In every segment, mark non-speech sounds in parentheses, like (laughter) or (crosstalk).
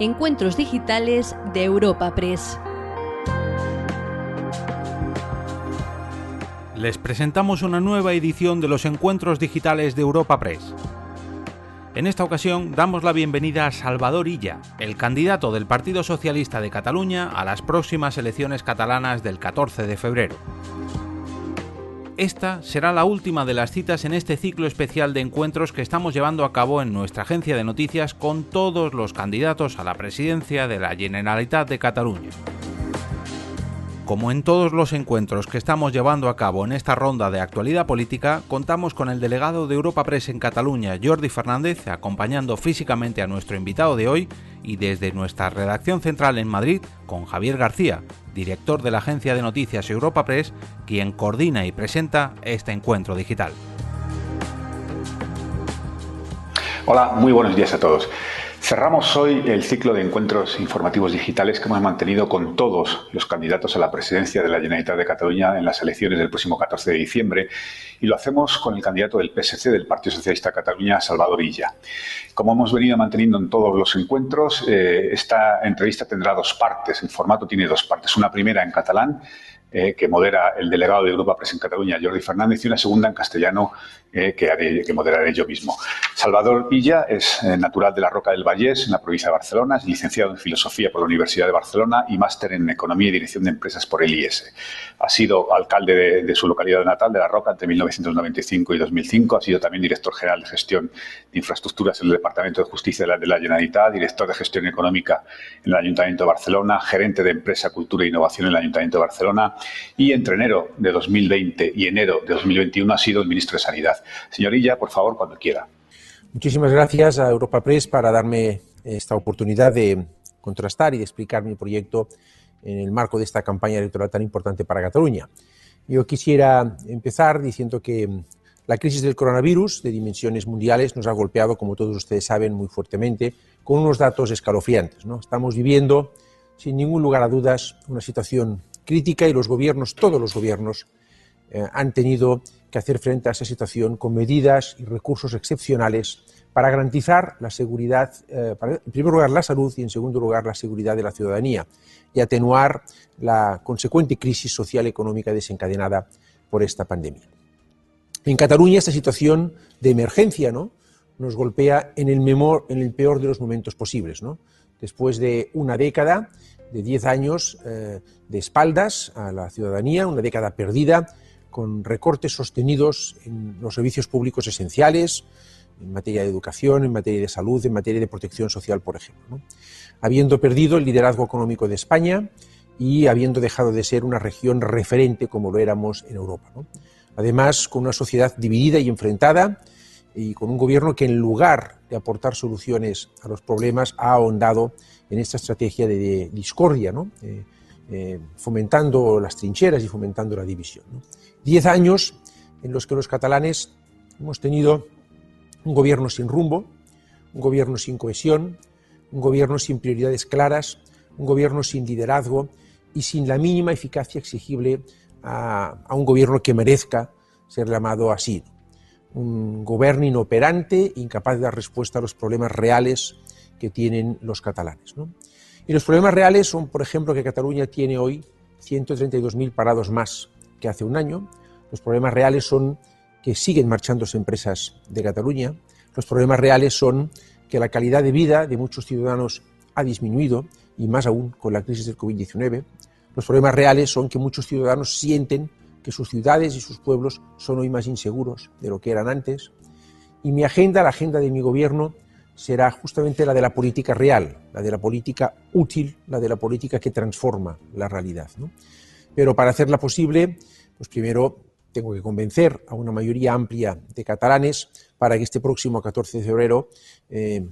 Encuentros Digitales de Europa Press. Les presentamos una nueva edición de los Encuentros Digitales de Europa Press. En esta ocasión damos la bienvenida a Salvador Illa, el candidato del Partido Socialista de Cataluña a las próximas elecciones catalanas del 14 de febrero. Esta será la última de las citas en este ciclo especial de encuentros que estamos llevando a cabo en nuestra agencia de noticias con todos los candidatos a la presidencia de la Generalitat de Cataluña. Como en todos los encuentros que estamos llevando a cabo en esta ronda de actualidad política, contamos con el delegado de Europa Press en Cataluña, Jordi Fernández, acompañando físicamente a nuestro invitado de hoy, y desde nuestra redacción central en Madrid, con Javier García, director de la agencia de noticias Europa Press, quien coordina y presenta este encuentro digital. Hola, muy buenos días a todos. Cerramos hoy el ciclo de encuentros informativos digitales que hemos mantenido con todos los candidatos a la presidencia de la Generalitat de Cataluña en las elecciones del próximo 14 de diciembre y lo hacemos con el candidato del PSC del Partido Socialista de Cataluña, Salvador Illa. Como hemos venido manteniendo en todos los encuentros, eh, esta entrevista tendrá dos partes. El formato tiene dos partes. Una primera en catalán eh, que modera el delegado de Europa Press en Cataluña, Jordi Fernández, y una segunda en castellano eh, que, haré, que moderaré yo mismo. Salvador Illa es eh, natural de la Roca del Vallés, en la provincia de Barcelona, es licenciado en Filosofía por la Universidad de Barcelona y máster en Economía y Dirección de Empresas por el IES. Ha sido alcalde de, su localidad natal, de La Roca, entre 1995 y 2005. Ha sido también director general de Gestión de Infraestructuras en el Departamento de Justicia de la, de la Generalitat, director de Gestión Económica en el Ayuntamiento de Barcelona, gerente de Empresa, Cultura e Innovación en el Ayuntamiento de Barcelona y entre enero de 2020 y enero de 2021 ha sido el ministro de Sanidad. Señorilla, por favor, cuando quiera. Muchísimas gracias a Europa Press para darme esta oportunidad de contrastar y de explicar mi proyecto en el marco de esta campaña electoral tan importante para Cataluña. Yo quisiera empezar diciendo que la crisis del coronavirus de dimensiones mundiales nos ha golpeado, como todos ustedes saben, muy fuertemente, con unos datos escalofriantes. ¿no? Estamos viviendo, sin ningún lugar a dudas, una situación crítica y los gobiernos, todos los gobiernos, eh, han tenido que hacer frente a esa situación con medidas y recursos excepcionales para garantizar la seguridad, eh, en primer lugar la salud y en segundo lugar la seguridad de la ciudadanía y atenuar la consecuente crisis social y económica desencadenada por esta pandemia. En Cataluña esta situación de emergencia ¿no? nos golpea en el, en el peor de los momentos posibles. Después de una década de 10 años eh, de espaldas a la ciudadanía, una década perdida, con recortes sostenidos en los servicios públicos esenciales, en materia de educación, en materia de salud, en materia de protección social, por ejemplo. Habiendo perdido el liderazgo económico de España y habiendo dejado de ser una región referente como lo éramos en Europa. Además, con una sociedad dividida y enfrentada y con un gobierno que en lugar de aportar soluciones a los problemas ha ahondado en esta estrategia de, discordia, ¿no? Eh, eh, fomentando las trincheras y fomentando la división. Diez años en los que los catalanes hemos tenido un gobierno sin rumbo, un gobierno sin cohesión, un gobierno sin prioridades claras, un gobierno sin liderazgo y sin la mínima eficacia exigible a, un gobierno que merezca ser llamado así. Un gobierno inoperante, incapaz de dar respuesta a los problemas reales que tienen los catalanes. Y los problemas reales son, por ejemplo, que Cataluña tiene hoy 132.000 parados más que hace un año. Los problemas reales son que siguen marchándose empresas de Cataluña. Los problemas reales son que la calidad de vida de muchos ciudadanos ha disminuido, y más aún con la crisis del COVID-19. Los problemas reales son que muchos ciudadanos sienten que sus ciudades y sus pueblos son hoy más inseguros de lo que eran antes. Y mi agenda, la agenda de mi gobierno, será justamente la de la política real, la de la política útil, la de la política que transforma la realidad. Pero para hacerla posible, pues primero tengo que convencer a una mayoría amplia de catalanes para que este próximo 14 de febrero, eh,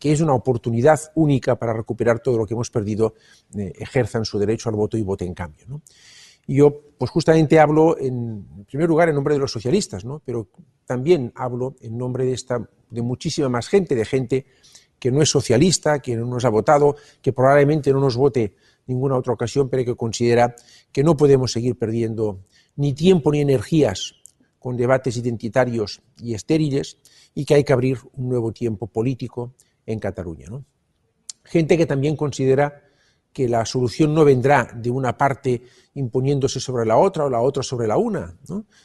que es una oportunidad única para recuperar todo lo que hemos perdido, eh, ejerzan su derecho al voto y voten en cambio. Y yo, pues justamente hablo en, primer lugar en nombre de los socialistas, ¿no? pero también hablo en nombre de, esta, de muchísima más gente, de gente que no es socialista, que no nos ha votado, que probablemente no nos vote ninguna otra ocasión, pero que considera que no podemos seguir perdiendo ni tiempo ni energías con debates identitarios y estériles y que hay que abrir un nuevo tiempo político en Cataluña. ¿no? gente que también considera que la solución no vendrá de una parte imponiéndose sobre la otra o la otra sobre la una,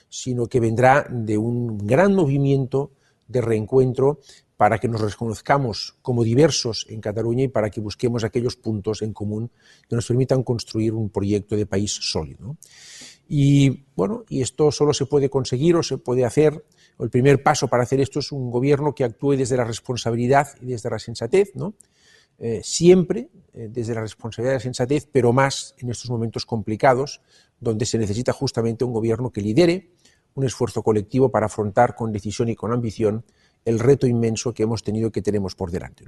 sino que vendrá de un gran movimiento de reencuentro para que nos reconozcamos como diversos en Cataluña y para que busquemos aquellos puntos en común que nos permitan construir un proyecto de país sólido. Y bueno, y esto solo se puede conseguir o se puede hacer, el primer paso para hacer esto es un gobierno que actúe desde la responsabilidad y desde la sensatez, ¿no? Eh, siempre eh, desde la responsabilidad y la sensatez, pero más en estos momentos complicados, donde se necesita justamente un gobierno que lidere un esfuerzo colectivo para afrontar con decisión y con ambición el reto inmenso que hemos tenido que tenemos por delante.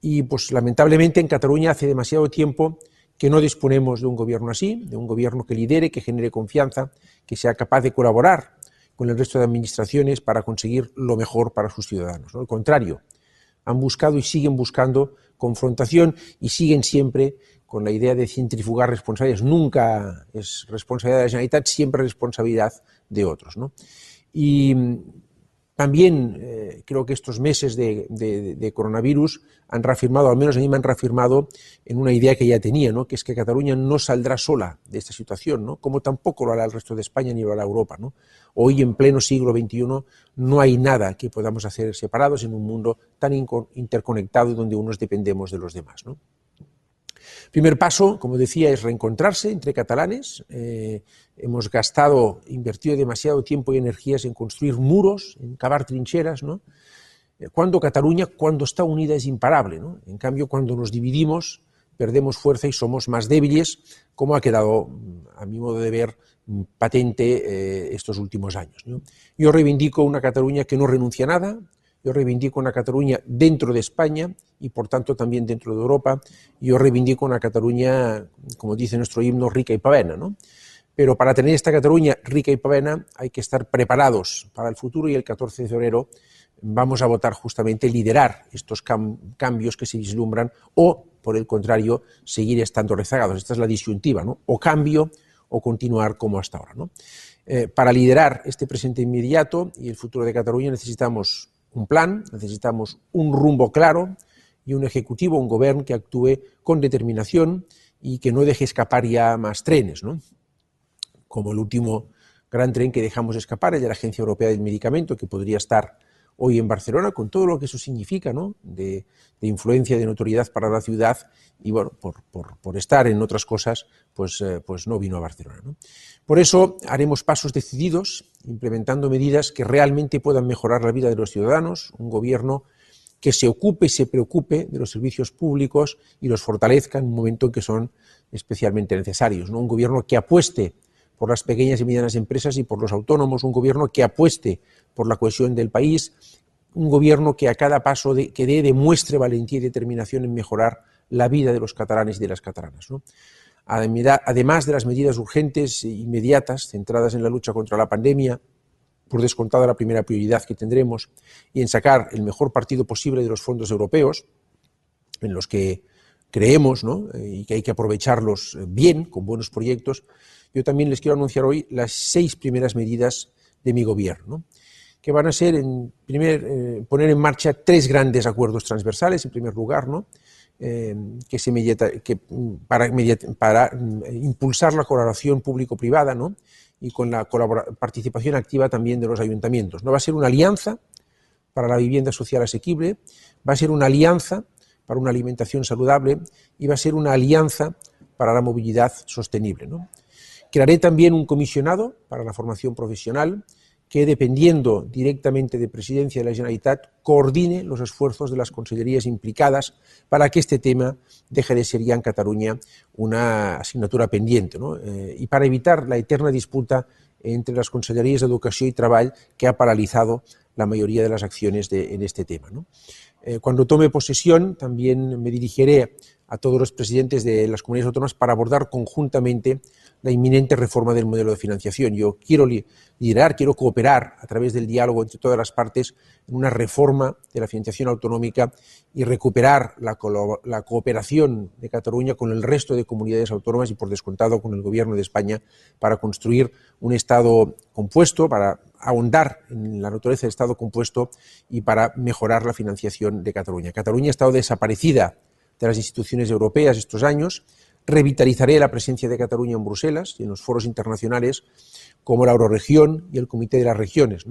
Y pues lamentablemente en Cataluña hace demasiado tiempo que no disponemos de un gobierno así, de un gobierno que lidere, que genere confianza, que sea capaz de colaborar con el resto de administraciones para conseguir lo mejor para sus ciudadanos. Al contrario, han buscado y siguen buscando confrontación y siguen siempre con la idea de centrifugar responsabilidades. Nunca es responsabilidad de la Generalitat, siempre responsabilidad de otros. ¿no? Y también eh, creo que estos meses de, coronavirus han reafirmado, al menos a mí me han reafirmado en una idea que ya tenía, ¿no? que es que Cataluña no saldrá sola de esta situación, ¿no? como tampoco lo hará el resto de España ni lo hará Europa. ¿no? Hoy, en pleno siglo XXI, no hay nada que podamos hacer separados en un mundo tan interconectado donde unos dependemos de los demás. ¿no? Primer paso, como decía, es reencontrarse entre catalanes. Eh, hemos gastado, invertido demasiado tiempo y energías en construir muros, en cavar trincheras. Eh, cuando Cataluña, cuando está unida, es imparable. En cambio, cuando nos dividimos, perdemos fuerza y somos más débiles, como ha quedado, a mi modo de ver, patente eh, estos últimos años. Yo reivindico una Cataluña que no renuncia a nada, yo reivindico una Cataluña dentro de España y por tanto también dentro de Europa. Yo reivindico una Cataluña, como dice nuestro himno, rica y pavena. ¿no? Pero para tener esta Cataluña rica y pavena hay que estar preparados para el futuro y el 14 de febrero vamos a votar justamente liderar estos cambios que se vislumbran o, por el contrario, seguir estando rezagados. Esta es la disyuntiva, ¿no? O cambio o continuar como hasta ahora. Eh, para liderar este presente inmediato y el futuro de Cataluña necesitamos un plan, necesitamos un rumbo claro y un ejecutivo, un gobierno que actúe con determinación y que no deje escapar ya más trenes, ¿no? como el último gran tren que dejamos escapar, el de la Agencia Europea del Medicamento, que podría estar hoy en Barcelona, con todo lo que eso significa, ¿no? de, influencia, de notoriedad para la ciudad, y bueno, por, estar en otras cosas, pues, eh, pues no vino a Barcelona. Por eso haremos pasos decididos, implementando medidas que realmente puedan mejorar la vida de los ciudadanos, un gobierno que se ocupe y se preocupe de los servicios públicos y los fortalezca en un momento en que son especialmente necesarios. ¿no? Un gobierno que apueste por las pequeñas y medianas empresas y por los autónomos, un gobierno que apueste por la cohesión del país, un gobierno que a cada paso que dé demuestre valentía y determinación en mejorar la vida de los catalanes y de las catalanas. Además de las medidas urgentes e inmediatas centradas en la lucha contra la pandemia, por descontado la primera prioridad que tendremos, y en sacar el mejor partido posible de los fondos europeos, en los que creemos y que hay que aprovecharlos bien, con buenos proyectos, yo también les quiero anunciar hoy las seis primeras medidas de mi gobierno que van a ser, en primer, eh, poner en marcha tres grandes acuerdos transversales, en primer lugar. Eh, que se mm, para mm, impulsar la colaboración público-privada ¿no? y con la participación activa también de los ayuntamientos. ¿no? Va a ser una alianza para la vivienda social asequible, va a ser una alianza para una alimentación saludable y va a ser una alianza para la movilidad sostenible. ¿no? Crearé también un comisionado para la formación profesional que, dependiendo directamente de Presidencia de la Generalitat, coordine los esfuerzos de las consellerías implicadas para que este tema deje de ser ya en Cataluña una asignatura pendiente eh, y para evitar la eterna disputa entre las consellerías de Educación y Trabajo que ha paralizado la mayoría de las acciones en este tema. Eh, cuando tome posesión, también me dirigiré a todos los presidentes de las comunidades autónomas para abordar conjuntamente la inminente reforma del modelo de financiación. Yo quiero liderar, quiero cooperar a través del diálogo entre todas las partes en una reforma de la financiación autonómica y recuperar la, cooperación de Cataluña con el resto de comunidades autónomas y, por descontado, con el Gobierno de España para construir un Estado compuesto, para ahondar en la naturaleza del Estado compuesto y para mejorar la financiación de Cataluña. Cataluña ha estado desaparecida de las instituciones europeas estos años. Revitalizaré la presencia de Cataluña en Bruselas y en los foros internacionales como la Euroregión y el Comité de las Regiones.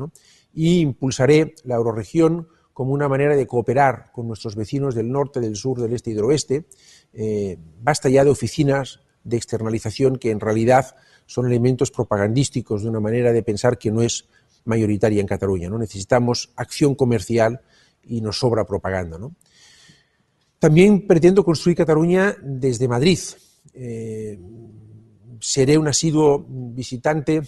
Y impulsaré la Euroregión como una manera de cooperar con nuestros vecinos del norte, del sur, del este y del oeste. Eh, basta ya de oficinas de externalización que en realidad son elementos propagandísticos de una manera de pensar que no es mayoritaria en Cataluña. ¿no? Necesitamos acción comercial y nos sobra propaganda. También pretendo construir Cataluña desde Madrid. Eh, seré un asiduo visitante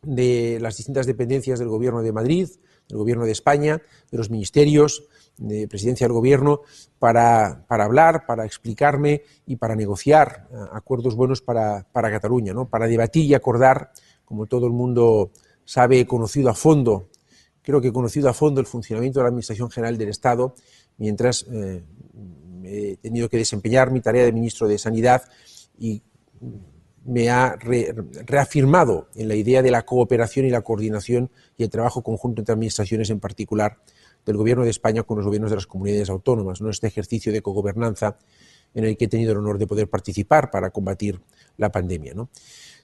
de las distintas dependencias del Gobierno de Madrid, del Gobierno de España, de los ministerios, de presidencia del Gobierno, para, hablar, para explicarme y para negociar eh, acuerdos buenos para, para Cataluña, ¿no? para debatir y acordar, como todo el mundo sabe, conocido a fondo, creo que conocido a fondo el funcionamiento de la Administración General del Estado, mientras eh, he tenido que desempeñar mi tarea de ministro de Sanidad y me ha reafirmado en la idea de la cooperación y la coordinación y el trabajo conjunto entre administraciones, en particular del Gobierno de España con los gobiernos de las comunidades autónomas, ¿no? este ejercicio de cogobernanza en el que he tenido el honor de poder participar para combatir la pandemia. ¿no?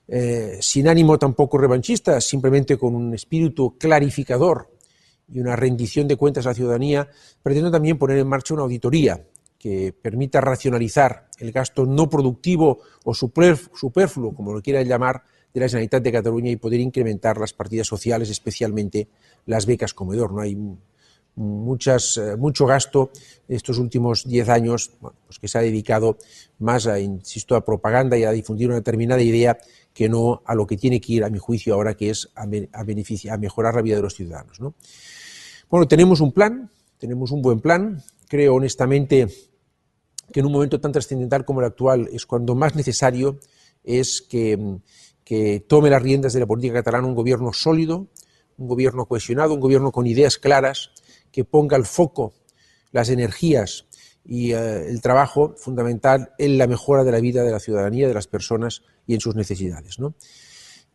Eh, sin ánimo tampoco revanchista, simplemente con un espíritu clarificador y una rendición de cuentas a la ciudadanía, pretendo también poner en marcha una auditoría que permita racionalizar el gasto no productivo o superfluo, como lo quiera llamar, de la Generalitat de Cataluña y poder incrementar las partidas sociales, especialmente las becas comedor. No hay eh, mucho gasto estos últimos diez años pues que se ha dedicado más a, insisto, a propaganda y a difundir una determinada idea que no a lo que tiene que ir, a mi juicio, ahora, que es a, a, a mejorar la vida de los ciudadanos. ¿no? Bueno, tenemos un plan, tenemos un buen plan. Creo honestamente que en un momento tan trascendental como el actual es cuando más necesario es que, tome las riendas de la política catalana un gobierno sólido, un gobierno cohesionado, un gobierno con ideas claras, que ponga el foco, las energías y eh, el trabajo fundamental en la mejora de la vida de la ciudadanía, de las personas y en sus necesidades.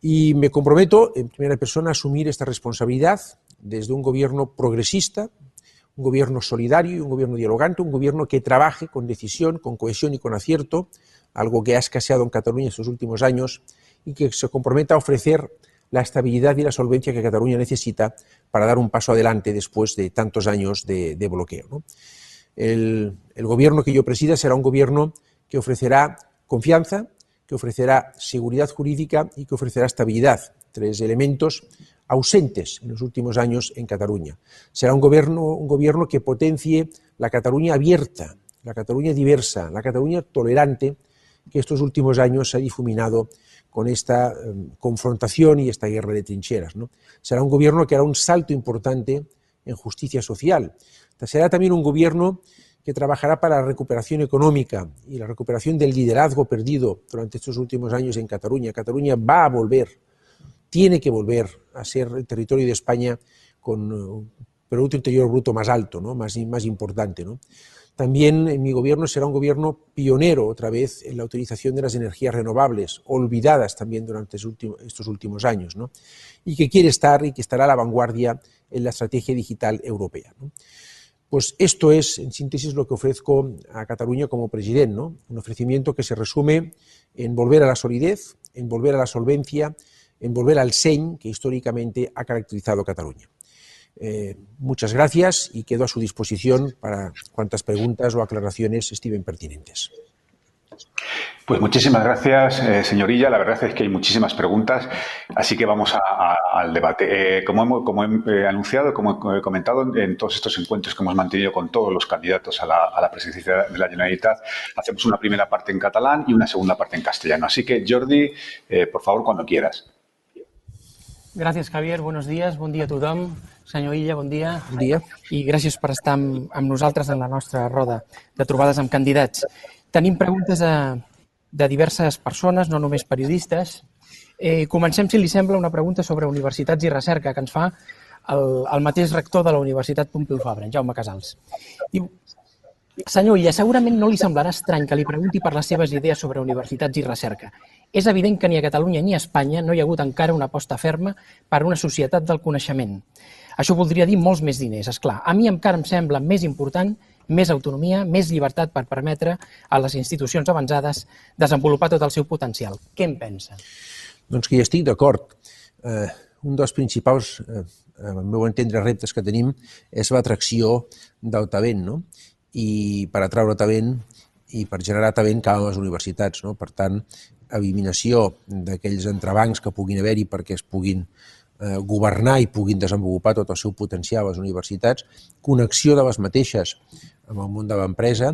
Y me comprometo en primera persona a asumir esta responsabilidad desde un gobierno progresista, un gobierno solidario y un gobierno dialogante, un gobierno que trabaje con decisión, con cohesión y con acierto, algo que ha escaseado en Cataluña estos últimos años, y que se comprometa a ofrecer la estabilidad y la solvencia que Cataluña necesita para dar un paso adelante después de tantos años de, bloqueo. El gobierno que yo presida será un gobierno que ofrecerá confianza, que ofrecerá seguridad jurídica y que ofrecerá estabilidad, tres elementos ausentes en los últimos años en Cataluña. Será un gobierno, que potencie la Cataluña abierta, la Cataluña diversa, la Cataluña tolerante que estos últimos años se ha difuminado con esta eh, confrontación y esta guerra de trincheras. Será un gobierno que hará un salto importante en justicia social. Será también un gobierno que trabajará para la recuperación económica y la recuperación del liderazgo perdido durante estos últimos años en Cataluña. Cataluña va a volver tiene que volver a ser el territorio de España con un eh, Producto Interior Bruto más alto, más, importante. ¿no? También en mi gobierno será un gobierno pionero otra vez en la utilización de las energías renovables, olvidadas también durante estos últimos años, ¿no? y que quiere estar y que estará a la vanguardia en la estrategia digital europea. ¿no? Pues esto es, en síntesis, lo que ofrezco a Cataluña como presidente, un ofrecimiento que se resume en volver a la solidez, en volver a la solvencia, en volver al SEñ que históricamente ha caracterizado Cataluña. Eh, muchas gracias y quedo a su disposición para cuantas preguntas o aclaraciones estimen pertinentes. Pues muchísimas gracias, eh, señorilla. La verdad es que hay muchísimas preguntas, así que vamos al debate. Eh, como, como he anunciado, como he comentado en todos estos encuentros que hemos mantenido con todos los candidatos a la, presidencia de la Generalitat, hacemos una primera parte en catalán y una segunda parte en castellano. Así que, Jordi, por favor, cuando quieras. Gràcies, Javier. Buenos días. Bon dia a tothom. Senyor Illa, bon dia. Bon dia. I gràcies per estar amb, amb nosaltres en la nostra roda de trobades amb candidats. Tenim preguntes de, de diverses persones, no només periodistes. Eh, comencem, si li sembla, una pregunta sobre universitats i recerca que ens fa el, el mateix rector de la Universitat Pompeu Fabra, en Jaume Casals. Diu, senyor Illa, segurament no li semblarà estrany que li pregunti per les seves idees sobre universitats i recerca. És evident que ni a Catalunya ni a Espanya no hi ha hagut encara una aposta ferma per una societat del coneixement. Això voldria dir molts més diners, és clar. A mi encara em sembla més important més autonomia, més llibertat per permetre a les institucions avançades desenvolupar tot el seu potencial. Què en pensa? Doncs que hi estic d'acord. Eh, un dels principals, eh, al meu entendre, reptes que tenim és l'atracció del talent, no? I per atraure talent i per generar talent calen les universitats, no? Per tant, eliminació d'aquells entrebancs que puguin haver-hi perquè es puguin eh, governar i puguin desenvolupar tot el seu potencial a les universitats, connexió de les mateixes amb el món de l'empresa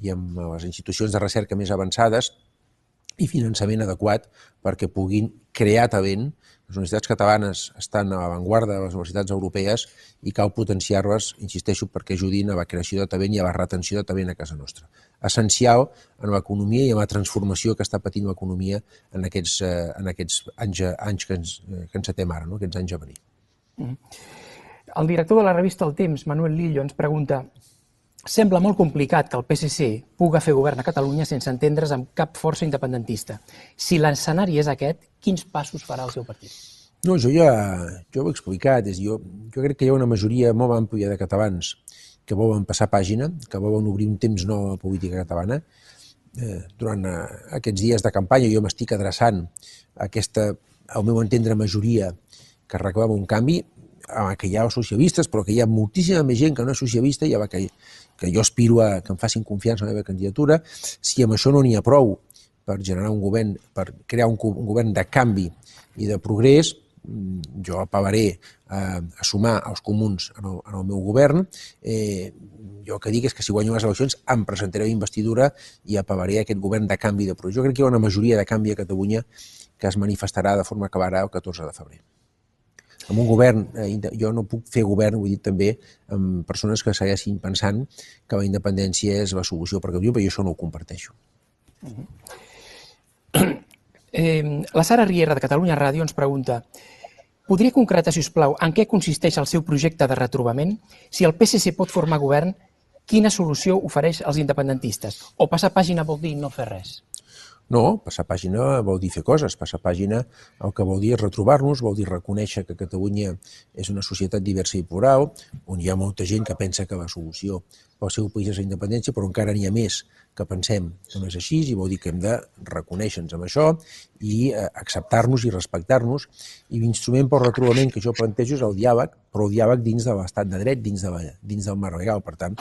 i amb les institucions de recerca més avançades i finançament adequat perquè puguin crear talent les universitats catalanes estan a l'avantguarda de les universitats europees i cal potenciar-les, insisteixo, perquè ajudin a la creació de talent i a la retenció de talent a casa nostra. Essencial en l'economia i en la transformació que està patint l'economia en aquests, eh, en aquests anys, anys que, ens, eh, que encetem ara, no? aquests anys a venir. Mm. El director de la revista El Temps, Manuel Lillo, ens pregunta Sembla molt complicat que el PSC puga fer govern a Catalunya sense entendre's amb cap força independentista. Si l'escenari és aquest, quins passos farà el seu partit? No, jo ja jo ho he explicat. És, jo, jo crec que hi ha una majoria molt àmplia de catalans que volen passar pàgina, que volen obrir un temps nou a la política catalana. Eh, durant eh, aquests dies de campanya jo m'estic adreçant a aquesta, al meu entendre, majoria que reclama un canvi, que hi ha socialistes, però que hi ha moltíssima més gent que no és socialista, i que, que jo aspiro a que em facin confiança en la meva candidatura. Si amb això no n'hi ha prou per generar un govern, per crear un, un govern de canvi i de progrés, mm, jo apel·laré a, a sumar els comuns en el, en el meu govern. Eh, jo el que dic és que si guanyo les eleccions em presentaré a investidura i apel·laré a aquest govern de canvi de progrés. Jo crec que hi ha una majoria de canvi a Catalunya que es manifestarà de forma clara el 14 de febrer amb un govern, eh, jo no puc fer govern, ho he dit també, amb persones que segueixin pensant que la independència és la solució per Catalunya, però jo això no ho comparteixo. Eh, la Sara Riera de Catalunya Ràdio ens pregunta Podria concretar, si us plau, en què consisteix el seu projecte de retrobament? Si el PSC pot formar govern, quina solució ofereix als independentistes? O passar pàgina vol dir no fer res? No, passar pàgina vol dir fer coses. Passar pàgina el que vol dir és retrobar-nos, vol dir reconèixer que Catalunya és una societat diversa i plural, on hi ha molta gent que pensa que la solució pel seu país és la independència, però encara n'hi ha més que pensem que no és així i vol dir que hem de reconèixer-nos amb això i eh, acceptar-nos i respectar-nos. I l'instrument pel retrobament que jo plantejo és el diàleg, però el diàleg dins de l'estat de dret, dins, de la, dins del marc legal. Per tant,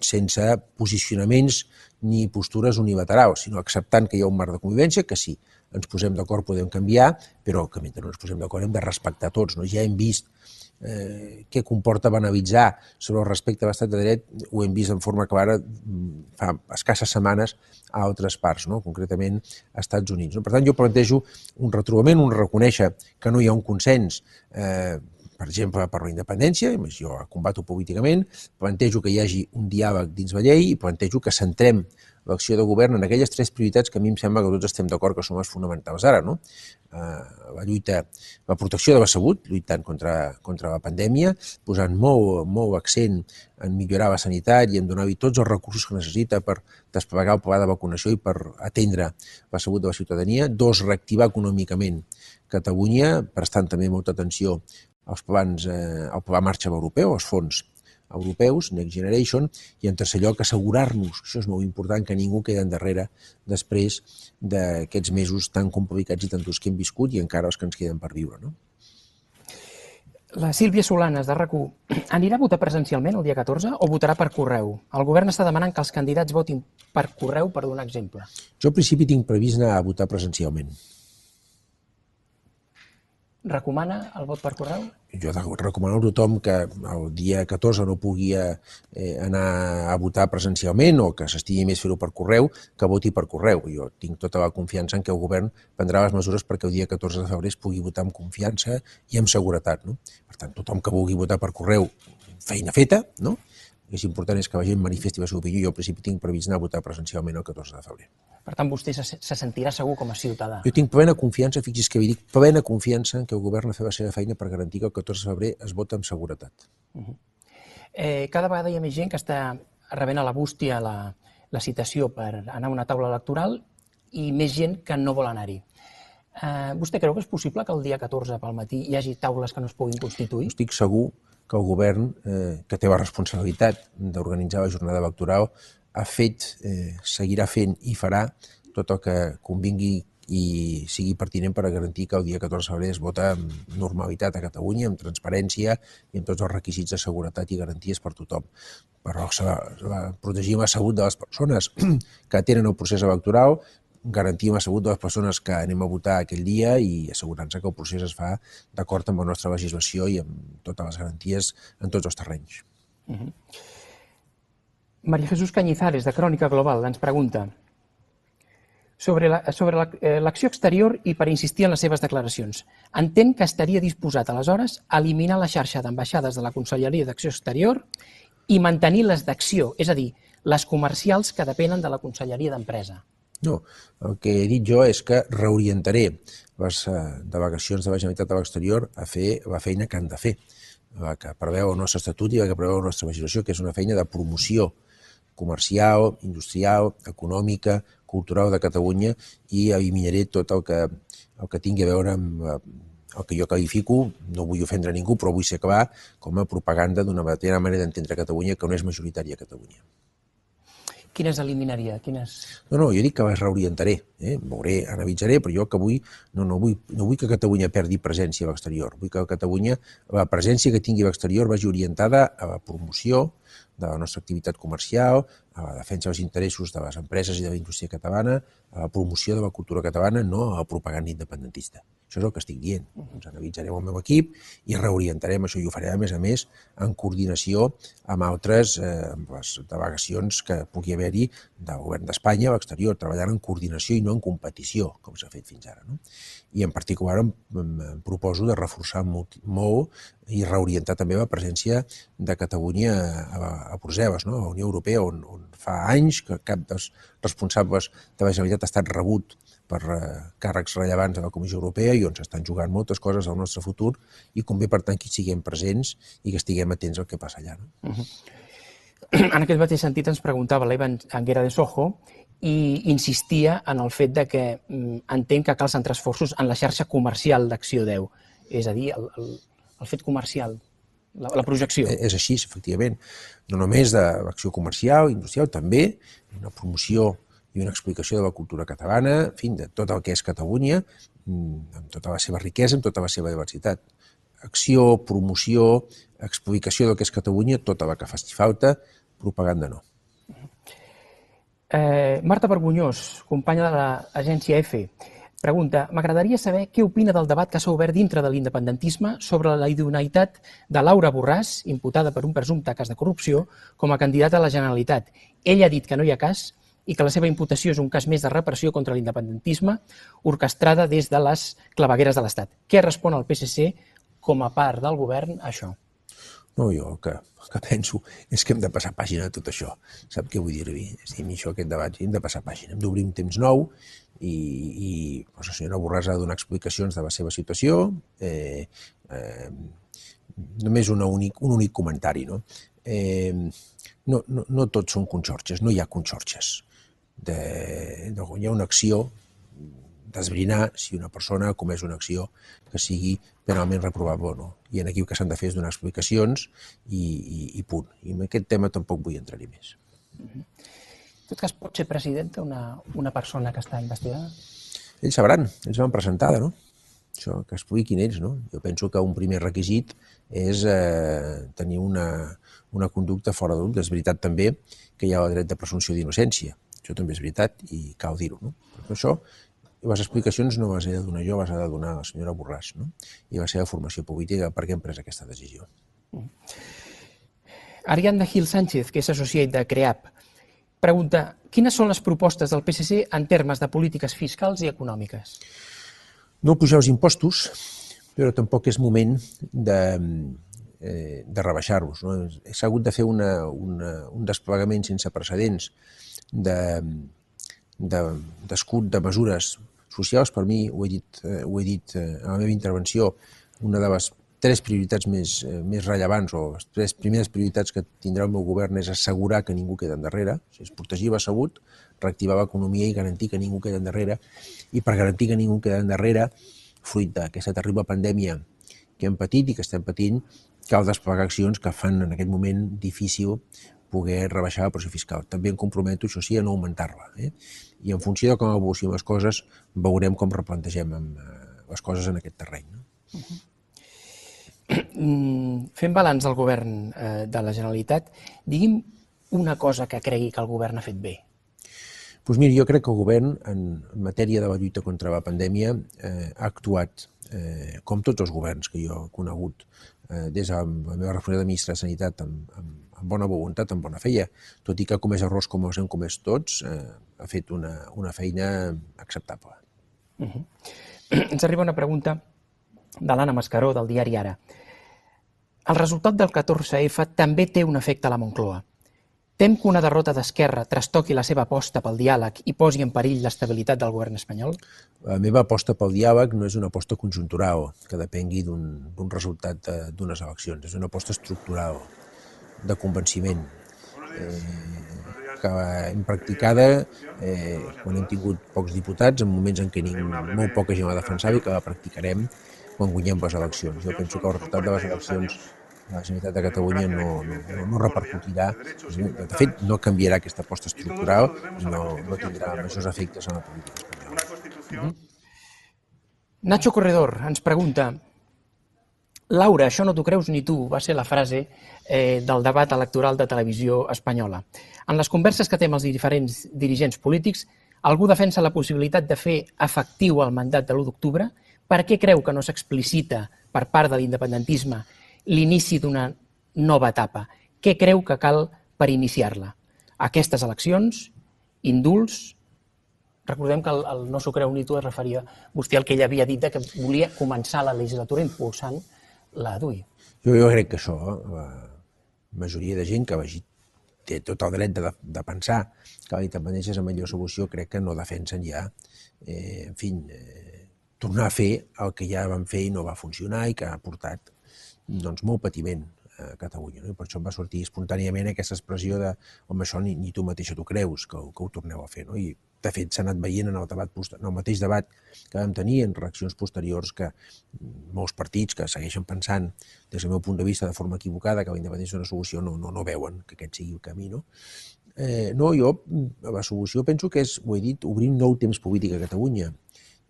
sense posicionaments ni postures unilaterals, sinó acceptant que hi ha un marc de convivència, que sí, ens posem d'acord, podem canviar, però que mentre no ens posem d'acord hem de respectar tots. No? Ja hem vist eh, què comporta banalitzar sobre el respecte a l'estat de dret, ho hem vist en forma clara mm, fa escasses setmanes a altres parts, no? concretament als Estats Units. No? Per tant, jo plantejo un retrobament, un reconèixer que no hi ha un consens eh, per exemple, per la independència, jo combato políticament, plantejo que hi hagi un diàleg dins la llei i plantejo que centrem l'acció de govern en aquelles tres prioritats que a mi em sembla que tots estem d'acord que són les fonamentals ara, no? Eh, la lluita, la protecció de la salut, lluitant contra, contra la pandèmia, posant molt, molt accent en millorar la sanitat i en donar-hi tots els recursos que necessita per desplegar el pla de vacunació i per atendre la salut de la ciutadania. Dos, reactivar econòmicament Catalunya, prestant també molta atenció els plans, eh, el pla marxa europeu, els fons europeus, Next Generation, i en tercer lloc assegurar-nos, això és molt important, que ningú quedi endarrere després d'aquests mesos tan complicats i tantos que hem viscut i encara els que ens queden per viure. No? La Sílvia Solanes, de rac anirà a votar presencialment el dia 14 o votarà per correu? El govern està demanant que els candidats votin per correu, per donar exemple. Jo, al principi, tinc previst anar a votar presencialment recomana el vot per correu? Jo recomano a tothom que el dia 14 no pugui eh, anar a votar presencialment o que s'estigui més fer-ho per correu, que voti per correu. Jo tinc tota la confiança en que el govern prendrà les mesures perquè el dia 14 de febrer es pugui votar amb confiança i amb seguretat. No? Per tant, tothom que vulgui votar per correu, feina feta, no? És important és que la gent manifesti la seva opinió. Jo, al principi, tinc previst anar a votar presencialment el 14 de febrer. Per tant, vostè se, se sentirà segur com a ciutadà. Jo tinc plena confiança, fixi's que vi dic, plena confiança en que el govern ha fet la seva feina per garantir que el 14 de febrer es vota amb seguretat. Uh -huh. eh, cada vegada hi ha més gent que està rebent a la bústia la, la citació per anar a una taula electoral i més gent que no vol anar-hi. Eh, vostè creu que és possible que el dia 14 pel matí hi hagi taules que no es puguin constituir? Estic segur que el govern, eh, que té la responsabilitat d'organitzar la jornada electoral, ha fet, eh, seguirà fent i farà tot el que convingui i sigui pertinent per a garantir que el dia 14 de febrer es vota amb normalitat a Catalunya, amb transparència i amb tots els requisits de seguretat i garanties per tothom. Però protegim la salut de les persones que tenen el procés electoral, garantim la salut de les persones que anem a votar aquell dia i assegurant-se que el procés es fa d'acord amb la nostra legislació i amb totes les garanties en tots els terrenys. Uh -huh. María Jesús Cañizares, de Crònica Global, ens pregunta sobre l'acció la, sobre la, eh, exterior i per insistir en les seves declaracions. Entén que estaria disposat, aleshores, a eliminar la xarxa d'ambaixades de la Conselleria d'Acció Exterior i mantenir les d'acció, és a dir, les comercials que depenen de la Conselleria d'Empresa. No, el que he dit jo és que reorientaré les eh, delegacions de la Generalitat a l'exterior a fer la feina que han de fer, la que preveu el nostre estatut i la que preveu la nostra legislació, que és una feina de promoció comercial, industrial, econòmica, cultural de Catalunya i eliminaré tot el que, el que tingui a veure amb eh, el que jo qualifico, no vull ofendre ningú, però vull ser clar, com a propaganda d'una manera d'entendre Catalunya que no és majoritària a Catalunya. Quines eliminaria? Quines... No, no, jo dic que les reorientaré, eh? veuré, analitzaré, però jo que vull, no, no, vull, no vull que Catalunya perdi presència a l'exterior, vull que Catalunya, la presència que tingui a l'exterior vagi orientada a la promoció de la nostra activitat comercial, a la defensa dels interessos de les empreses i de la indústria catalana, a la promoció de la cultura catalana, no a la propaganda independentista. Això és el que estic dient. Ens analitzarem el meu equip i reorientarem això i ho farem, a més a més, en coordinació amb altres eh, amb les delegacions que pugui haver-hi del govern d'Espanya a l'exterior, treballant en coordinació i no en competició, com s'ha fet fins ara. No? I en particular em, proposo de reforçar molt, molt i reorientar també la presència de Catalunya a, a Brussel·les, no? a la Unió Europea, on, on fa anys que cap dels responsables de la Generalitat ha estat rebut per eh, càrrecs rellevants de la Comissió Europea i on s'estan jugant moltes coses al nostre futur i convé, per tant, que hi siguem presents i que estiguem atents al que passa allà. No? Uh (clears throat) -huh. En aquest mateix sentit ens preguntava l'Evan Anguera de Sojo i insistia en el fet de que mm, entenc que cal centrar esforços en la xarxa comercial d'Acció 10, és a dir, el, el, el fet comercial, la, la projecció. Eh, és així, efectivament. No només de l'acció comercial, industrial, també una promoció i una explicació de la cultura catalana, en fi, de tot el que és Catalunya, mm, amb tota la seva riquesa, amb tota la seva diversitat. Acció, promoció, explicació del que és Catalunya, tota la que faci falta, propaganda no. Eh, Marta Vergonyós, companya de l'agència EFE, pregunta, m'agradaria saber què opina del debat que s'ha obert dintre de l'independentisme sobre la idoneïtat de Laura Borràs, imputada per un presumpte cas de corrupció, com a candidata a la Generalitat. Ell ha dit que no hi ha cas i que la seva imputació és un cas més de repressió contra l'independentisme orquestrada des de les clavegueres de l'Estat. Què respon el PSC com a part del govern a això? No, jo que, que penso és que hem de passar pàgina de tot això. Sap què vull dir-li? És això, aquest debat, hem de passar pàgina, hem d'obrir un temps nou i, i doncs, la senyora Borràs ha de donar explicacions de la seva situació, eh, eh, només una únic, un únic comentari, no? Eh, no, no, no tots són conxorxes, no hi ha conxorxes de, de guanyar una acció, d'esbrinar si una persona ha comès una acció que sigui penalment reprovable o no. I en aquí el que s'han de fer és donar explicacions i, i, i punt. I en aquest tema tampoc vull entrar-hi més. En tot cas, pot ser presidenta una, una persona que està investigada? Ells sabran, ells van presentada, no? Això, que expliquin ells, no? Jo penso que un primer requisit és eh, tenir una, una conducta fora de dubte. És veritat també que hi ha el dret de presumpció d'innocència això també és veritat i cal dir-ho. No? Per això, les explicacions no les he de donar jo, les ha de donar la senyora Borràs no? i la seva formació política per què hem pres aquesta decisió. Mm. Ariadna Gil Sánchez, que és associat de CREAP, pregunta quines són les propostes del PSC en termes de polítiques fiscals i econòmiques? No pujar els impostos, però tampoc és moment de, eh, de rebaixar-los. No? S'ha hagut de fer una, una, un desplegament sense precedents d'escut de, de, de mesures socials. Per mi, ho he dit, eh, ho he dit eh, en la meva intervenció, una de les tres prioritats més, eh, més rellevants o les tres primeres prioritats que tindrà el meu govern és assegurar que ningú queda endarrere, sigui, és protegir la salut, reactivar l'economia i garantir que ningú queda endarrere. I per garantir que ningú queda endarrere, fruit d'aquesta terrible pandèmia que hem patit i que estem patint, cal desplegar accions que fan en aquest moment difícil poder rebaixar la pressió fiscal. També em comprometo, això sí, a no augmentar-la. Eh? I en funció de com evolucionen les coses, veurem com replantegem eh, les coses en aquest terreny. No? Uh -huh. Fent balanç del govern eh, de la Generalitat, digui'm una cosa que cregui que el govern ha fet bé. Doncs pues mira, jo crec que el govern, en, en matèria de la lluita contra la pandèmia, eh, ha actuat, eh, com tots els governs que jo he conegut, eh, des de la meva responsabilitat de ministre de Sanitat, amb, amb, amb bona voluntat, amb bona feia, tot i que ha comès errors com els hem comès tots, eh, ha fet una, una feina acceptable. Uh -huh. (clears throat) Ens arriba una pregunta de l'Anna Mascaró, del diari Ara. El resultat del 14F també té un efecte a la Moncloa. Tem que una derrota d'Esquerra trastoqui la seva aposta pel diàleg i posi en perill l'estabilitat del govern espanyol? La meva aposta pel diàleg no és una aposta conjuntural que depengui d'un resultat d'unes eleccions, és una aposta estructural de convenciment eh, que hem practicada eh, quan hem tingut pocs diputats, en moments en què ningú, molt poca gent la defensava i que la practicarem quan guanyem les eleccions. Jo penso que el resultat de les eleccions la Generalitat de Catalunya no, no, no repercutirà, de fet no canviarà aquesta aposta estructural i no, no tindrà majors efectes en la política espanyola. Nacho Corredor ens pregunta Laura, això no t'ho creus ni tu, va ser la frase eh, del debat electoral de televisió espanyola. En les converses que té amb els diferents dirigents polítics, algú defensa la possibilitat de fer efectiu el mandat de l'1 d'octubre? Per què creu que no s'explicita per part de l'independentisme l'inici d'una nova etapa? Què creu que cal per iniciar-la? Aquestes eleccions, indults, recordem que el, el no s'ho creu ni tu es referia vostè al que ell havia dit que volia començar la legislatura impulsant la dui. Jo, jo crec que això, la majoria de gent que vagi, té tot el dret de, de pensar que la independència és la millor solució, crec que no defensen ja, eh, en fi, eh, tornar a fer el que ja van fer i no va funcionar i que ha portat doncs, molt patiment a Catalunya. No? I per això em va sortir espontàniament aquesta expressió de home, això ni, ni tu mateixa t'ho creus, que, que ho torneu a fer. No? I de fet, s'ha anat veient en el, debat, en el mateix debat que vam tenir en reaccions posteriors que molts partits que segueixen pensant, des del meu punt de vista, de forma equivocada, que la independència és una solució, no, no, no veuen que aquest sigui el camí. No? Eh, no, jo, la solució penso que és, ho he dit, obrir un nou temps polític a Catalunya.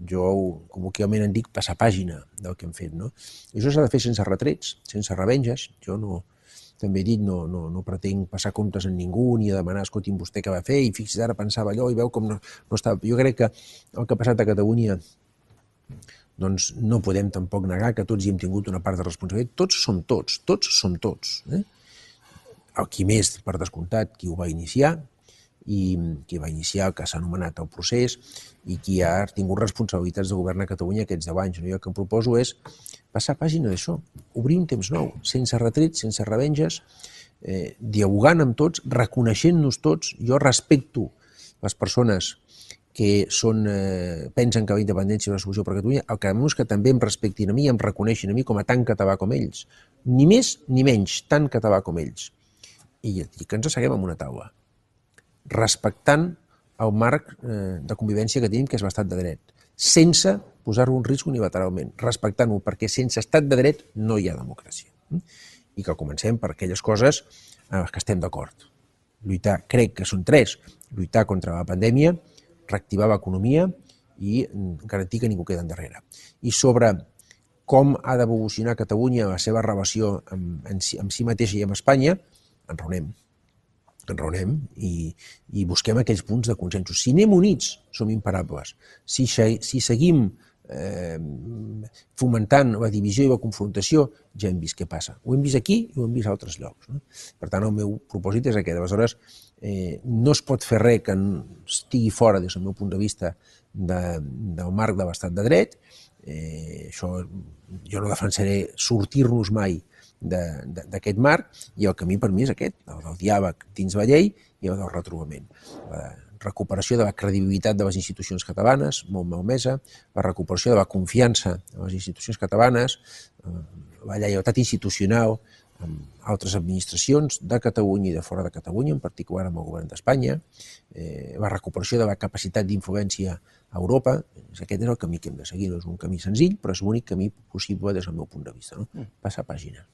Jo, col·loquialment en dic, passar pàgina del que hem fet. No? I això s'ha de fer sense retrets, sense revenges. Jo no, també he dit, no, no, no pretenc passar comptes en ningú ni demanar, escolti'm, vostè què va fer, i fixi's, ara pensava allò i veu com no, no estava... Jo crec que el que ha passat a Catalunya doncs no podem tampoc negar que tots hi hem tingut una part de responsabilitat. Tots som tots, tots som tots. Eh? El qui més, per descomptat, qui ho va iniciar, i qui va iniciar el que s'ha anomenat el procés i qui ha tingut responsabilitats de govern a Catalunya aquests 10 anys. Jo el que em proposo és passar pàgina d'això, obrir un temps nou, sense retrets, sense revenges, eh, dialogant amb tots, reconeixent-nos tots. Jo respecto les persones que són, eh, pensen que la independència és una solució per Catalunya, el que és que també em respectin a mi, em reconeixin a mi com a tan català com ells. Ni més ni menys, tan català com ells. I, i que ens asseguem en una taula respectant el marc eh, de convivència que tenim, que és l'estat de dret, sense posar-ho en risc unilateralment, respectant-ho, perquè sense estat de dret no hi ha democràcia. I que comencem per aquelles coses en les que estem d'acord. Lluitar, crec que són tres, lluitar contra la pandèmia, reactivar l'economia i mm, garantir que ningú queda endarrere. I sobre com ha d'evolucionar Catalunya la seva relació amb, amb si mateixa i amb Espanya, en reunem enraonem i, i busquem aquells punts de consensos. Si anem units, som imparables. Si, si seguim eh, fomentant la divisió i la confrontació, ja hem vist què passa. Ho hem vist aquí i ho hem vist a altres llocs. No? Per tant, el meu propòsit és aquest. Aleshores, eh, no es pot fer res que estigui fora, des del meu punt de vista, de, del marc de l'estat de dret. Eh, això jo no defensaré sortir-nos mai d'aquest marc i el camí per mi és aquest, el del diàleg dins la llei i el del retrobament. La recuperació de la credibilitat de les institucions catalanes, molt malmesa, la recuperació de la confiança en les institucions catalanes, eh, la lleialtat institucional amb altres administracions de Catalunya i de fora de Catalunya, en particular amb el govern d'Espanya, eh, la recuperació de la capacitat d'influència a Europa, aquest és el camí que hem de seguir, no és un camí senzill, però és l'únic camí possible des del meu punt de vista, no? Mm. passar pàgina.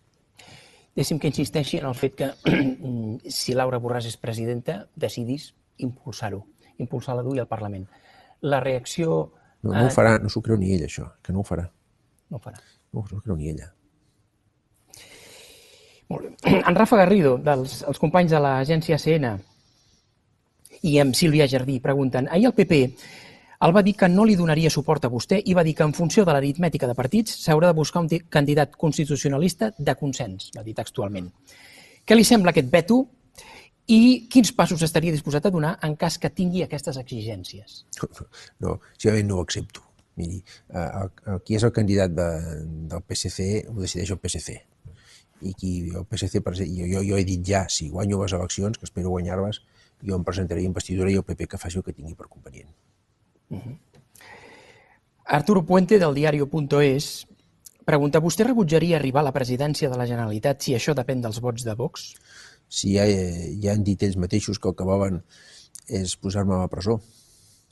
Deixi'm que insisteixi en el fet que (clears throat) si Laura Borràs és presidenta, decidís impulsar-ho, impulsar la DUI al Parlament. La reacció... No, no ho farà, no s'ho creu ni ella, això, que no ho farà. No ho farà. No, no ho creu ni ella. Molt bé. (clears throat) En Rafa Garrido, dels els companys de l'agència CN, i amb Sílvia Jardí pregunten, ahir el PP el va dir que no li donaria suport a vostè i va dir que en funció de l'aritmètica de partits s'haurà de buscar un candidat constitucionalista de consens, va dir textualment. Què li sembla aquest veto i quins passos estaria disposat a donar en cas que tingui aquestes exigències? (laughs) No, simplement no ho accepto. Miri, eh, qui és el candidat de, del PSC ho decideix el PSC i qui el PSC, jo, jo, jo he dit ja, si guanyo les eleccions, que espero guanyar-les, jo em presentaré investidura i el PP que faci el que tingui per convenient. Uh -huh. Arturo Puente, del diario.es, pregunta, vostè rebutjaria arribar a la presidència de la Generalitat si això depèn dels vots de Vox? Si ja, ja han dit ells mateixos que el que volen és posar-me a la presó.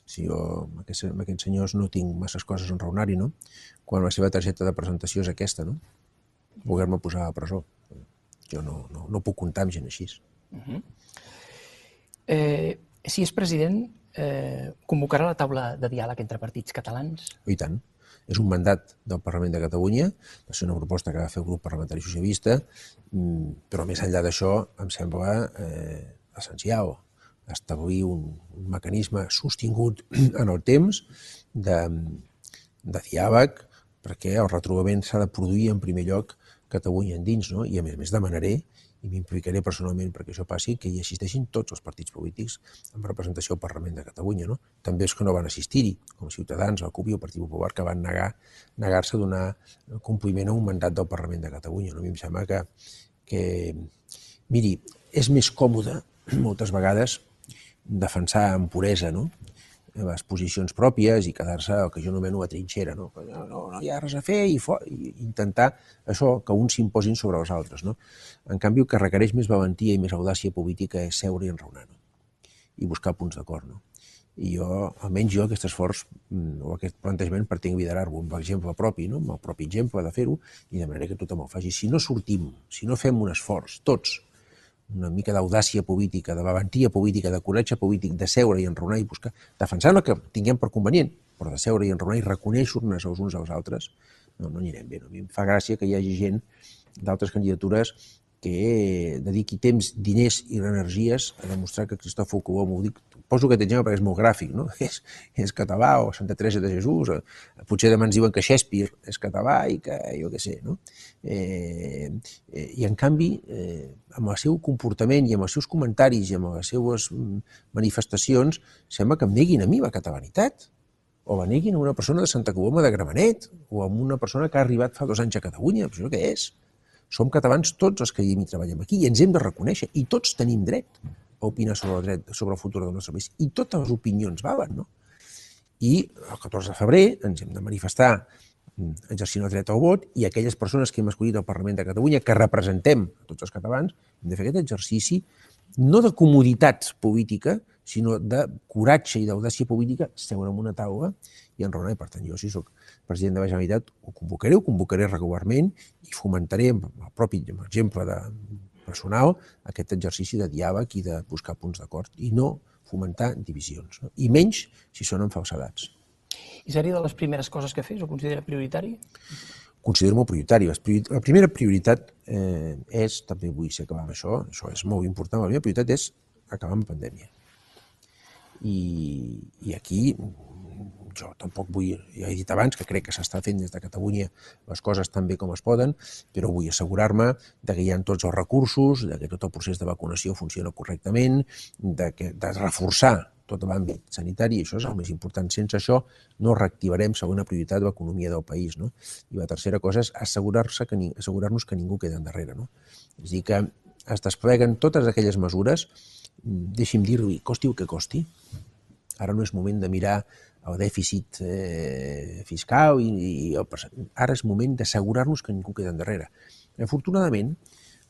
Si jo amb aquests, amb aquests senyors no tinc masses coses a enraonar-hi, no? Quan la seva targeta de presentació és aquesta, no? poder-me posar a presó. Jo no, no, no puc comptar amb gent així. Uh -huh. eh, si és president, eh, convocarà la taula de diàleg entre partits catalans? I tant. És un mandat del Parlament de Catalunya, va ser una proposta que va fer el grup parlamentari socialista, mm, però més enllà d'això em sembla eh, essencial establir un, un mecanisme sostingut (clears throat) en el temps de, de diàleg, perquè el retrobament s'ha de produir en primer lloc Catalunya endins, no? i a més a més demanaré i m'implicaré personalment perquè això passi, que hi assisteixin tots els partits polítics amb representació al Parlament de Catalunya. No? També els que no van assistir-hi, com Ciutadans, el CUP i el Partit Popular, que van negar negar-se a donar compliment a un mandat del Parlament de Catalunya. No? A mi em sembla que, que, miri, és més còmode moltes vegades defensar amb puresa no? Les posicions pròpies i quedar-se el que jo anomeno a trinxera, no? No, no, no hi ha res a fer i, i intentar això, que uns s'imposin sobre els altres. No? En canvi, el que requereix més valentia i més audàcia política és seure i enraonar no? i buscar punts d'acord. No? I jo, almenys jo, aquest esforç mm, o aquest plantejament pretenc liderar-ho amb l'exemple propi, no? amb el propi exemple de fer-ho, i de manera que tothom ho faci. Si no sortim, si no fem un esforç, tots, una mica d'audàcia política, de valentia política, de coratge polític, de seure i enraonar i buscar, defensant el que tinguem per convenient, però de seure i enraonar i reconèixer-nos els uns als altres, no, no anirem bé. No? A mi em fa gràcia que hi hagi gent d'altres candidatures que dediqui temps, diners i energies a demostrar que Cristòfol Colom, ho dic, poso aquest exemple perquè és molt gràfic, no? (laughs) és, és català o Santa Teresa de Jesús, o, potser demà ens diuen que Shakespeare és català i que jo què sé, no? Eh, eh, I en canvi, eh, amb el seu comportament i amb els seus comentaris i amb les seues mm, manifestacions, sembla que em neguin a mi la catalanitat o la neguin a una persona de Santa Coloma de Gramenet o a una persona que ha arribat fa dos anys a Catalunya, això què és? Som catalans tots els que vivim i treballem aquí i ens hem de reconèixer i tots tenim dret a opinar sobre el dret, sobre el futur del nostre país i totes les opinions valen, no? I el 14 de febrer ens hem de manifestar mm, exercint el dret al vot i aquelles persones que hem escollit al Parlament de Catalunya, que representem tots els catalans, hem de fer aquest exercici no de comoditat política, sinó de coratge i d'audàcia política, seure en una taula i enraonar. I per tant, jo, si sóc president de la Generalitat, ho convocaré, ho convocaré regularment i fomentaré, amb el propi exemple de personal, aquest exercici de diàleg i de buscar punts d'acord i no fomentar divisions, no? i menys si són en falsedats. I seria de les primeres coses que fes, o considera prioritari? Considero molt prioritari. La primera prioritat eh, és, també vull ser acabar amb això, això és molt important, la primera prioritat és acabar amb la pandèmia i, i aquí jo tampoc vull, ja he dit abans que crec que s'està fent des de Catalunya les coses tan bé com es poden, però vull assegurar-me de que hi ha tots els recursos, de que tot el procés de vacunació funciona correctament, de, que, de reforçar tot l'àmbit sanitari, això és el més important. Sense això no reactivarem segona prioritat l'economia del país. No? I la tercera cosa és assegurar-se que, assegurar-nos que ningú queda endarrere. No? És dir, que es despleguen totes aquelles mesures deixi'm dir-li, costi el que costi, ara no és moment de mirar el dèficit eh, fiscal i, i el, ara és moment d'assegurar-nos que ningú queda endarrere. Afortunadament,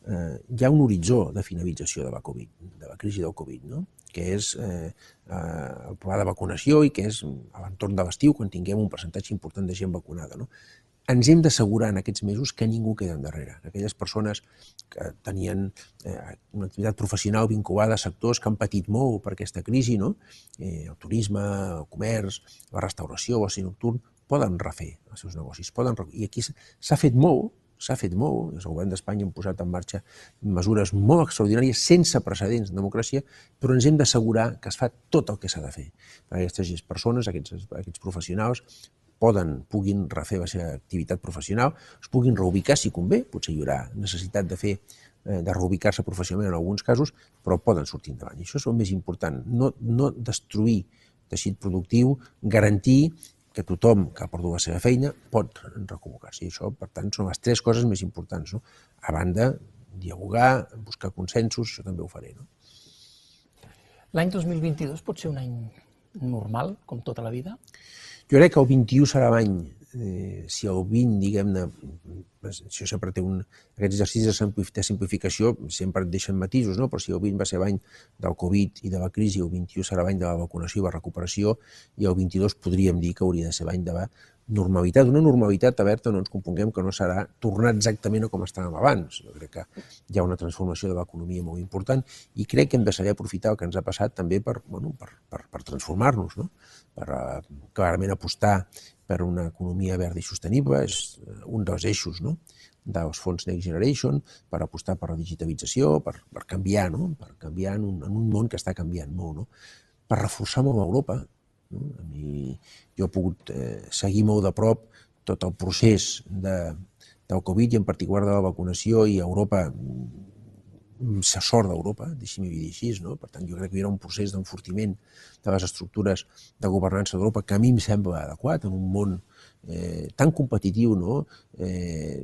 eh, hi ha un horitzó de finalització de la Covid, de la crisi del Covid, no? que és eh, eh, el pla de vacunació i que és a l'entorn de l'estiu quan tinguem un percentatge important de gent vacunada. No? Ens hem d'assegurar en aquests mesos que ningú queda endarrere. Aquelles persones que tenien eh, una activitat professional vinculada a sectors que han patit molt per aquesta crisi, no? eh, el turisme, el comerç, la restauració, l'oci nocturn, poden refer els seus negocis. Poden... I aquí s'ha fet molt, s'ha fet molt, del govern d'Espanya hem posat en marxa mesures molt extraordinàries, sense precedents en democràcia, però ens hem d'assegurar que es fa tot el que s'ha de fer. Aquestes persones, aquests, aquests professionals, poden, puguin refer la seva activitat professional, es puguin reubicar si convé, potser hi haurà necessitat de fer eh, de reubicar-se professionalment en alguns casos, però poden sortir endavant. I això és el més important, no, no destruir teixit productiu, garantir que tothom que ha perdut la seva feina pot reconvocar-se. I això, per tant, són les tres coses més importants. No? A banda, dialogar, buscar consensos, això també ho faré. No? L'any 2022 pot ser un any normal, com tota la vida? Jo crec que el 21 serà l'any, eh, si el 20, diguem-ne, això sempre té un... Aquests exercicis de simplificació sempre et deixen matisos, no? però si el 20 va ser l'any del Covid i de la crisi, el 21 serà l'any de la vacunació i la recuperació, i el 22 podríem dir que hauria de ser l'any de la normalitat, una normalitat, a veure, no ens componguem que no serà tornar exactament a com estàvem abans. Jo crec que hi ha una transformació de l'economia molt important i crec que hem de saber aprofitar el que ens ha passat també per, bueno, per, per, per transformar-nos, no? per uh, clarament apostar per una economia verda i sostenible, és eh, un dels eixos no? dels fons Next Generation, per apostar per la digitalització, per, per canviar, no? per canviar en un, en un món que està canviant molt, no? per reforçar molt Europa, no? A mi, jo he pogut eh, seguir molt de prop tot el procés de, del Covid i en particular de la vacunació i Europa se sort d'Europa, deixi'm dir així, no? per tant jo crec que hi ha un procés d'enfortiment de les estructures de governança d'Europa que a mi em sembla adequat en un món eh, tan competitiu, no? eh,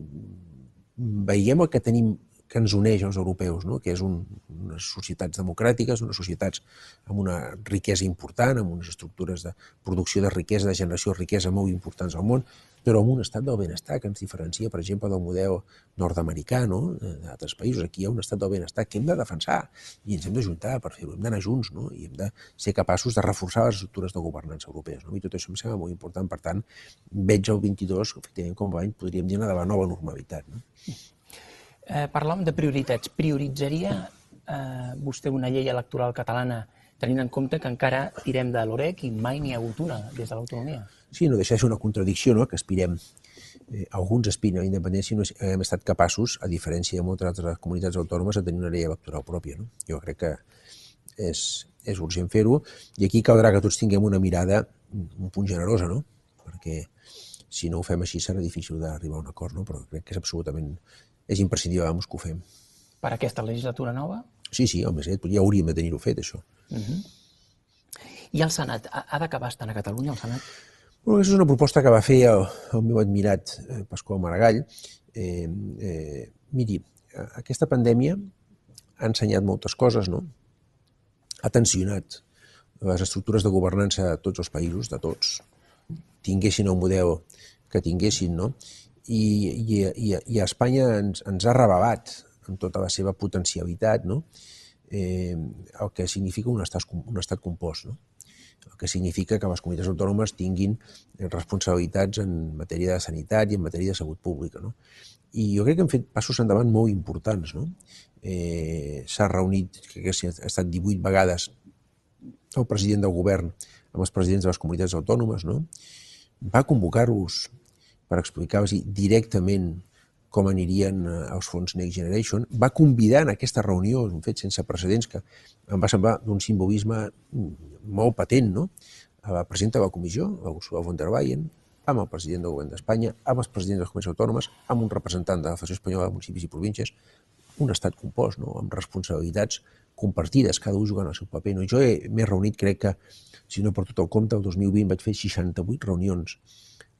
veiem el que tenim que ens uneix als europeus, no? que és un, unes societats democràtiques, unes societats amb una riquesa important, amb unes estructures de producció de riquesa, de generació de riquesa molt importants al món, però amb un estat del benestar que ens diferencia, per exemple, del model nord-americà, no? d'altres països. Aquí hi ha un estat del benestar que hem de defensar i ens hem d'ajuntar per fer-ho, hem d'anar junts no? i hem de ser capaços de reforçar les estructures de governança europees. No? I tot això em sembla molt important. Per tant, veig el 22, efectivament, com a any podríem dir, de la nova normalitat. No? Eh, parlàvem de prioritats. Prioritzaria eh, vostè una llei electoral catalana tenint en compte que encara tirem de l'OREC i mai n'hi ha hagut una des de l'autonomia? Sí, no deixa de ser una contradicció, no?, que aspirem eh, alguns aspiren a la independència i no hem estat capaços, a diferència de moltes altres comunitats autònomes, de tenir una llei electoral pròpia. No? Jo crec que és, és urgent fer-ho i aquí caldrà que tots tinguem una mirada un punt generosa, no? perquè si no ho fem així serà difícil d'arribar a un acord, no? però crec que és absolutament és imprescindible vamos, que ho fem. Per aquesta legislatura nova? Sí, sí, home, sí, ja hauríem de tenir-ho fet, això. Uh mhm. -huh. I el Senat? Ha d'acabar estant a Catalunya, el Senat? Bueno, aquesta és una proposta que va fer el, el meu admirat eh, Pasqual Maragall. Eh, eh, miri, aquesta pandèmia ha ensenyat moltes coses, no? Ha tensionat les estructures de governança de tots els països, de tots, tinguessin el model que tinguessin, no? I, i, i, i Espanya ens, ens ha revelat amb tota la seva potencialitat no? eh, el que significa un estat, un estat compost. No? el que significa que les comunitats autònomes tinguin responsabilitats en matèria de sanitat i en matèria de salut pública. No? I jo crec que hem fet passos endavant molt importants. No? Eh, S'ha reunit, crec que ha estat 18 vegades el president del govern amb els presidents de les comunitats autònomes, no? va convocar-los per explicar-los directament com anirien eh, els fons Next Generation, va convidar en aquesta reunió, un fet sense precedents que em va semblar d'un simbolisme molt patent, no? la presidenta de la comissió, la Ursula von der Leyen, amb el president del govern d'Espanya, amb els presidents de les comunitats autònomes, amb un representant de la Federació Espanyola de Municipis i Províncies, un estat compost, no? amb responsabilitats compartides, cada un jugant el seu paper. No? Jo m'he reunit, crec que, si no per tot el compte, el 2020 vaig fer 68 reunions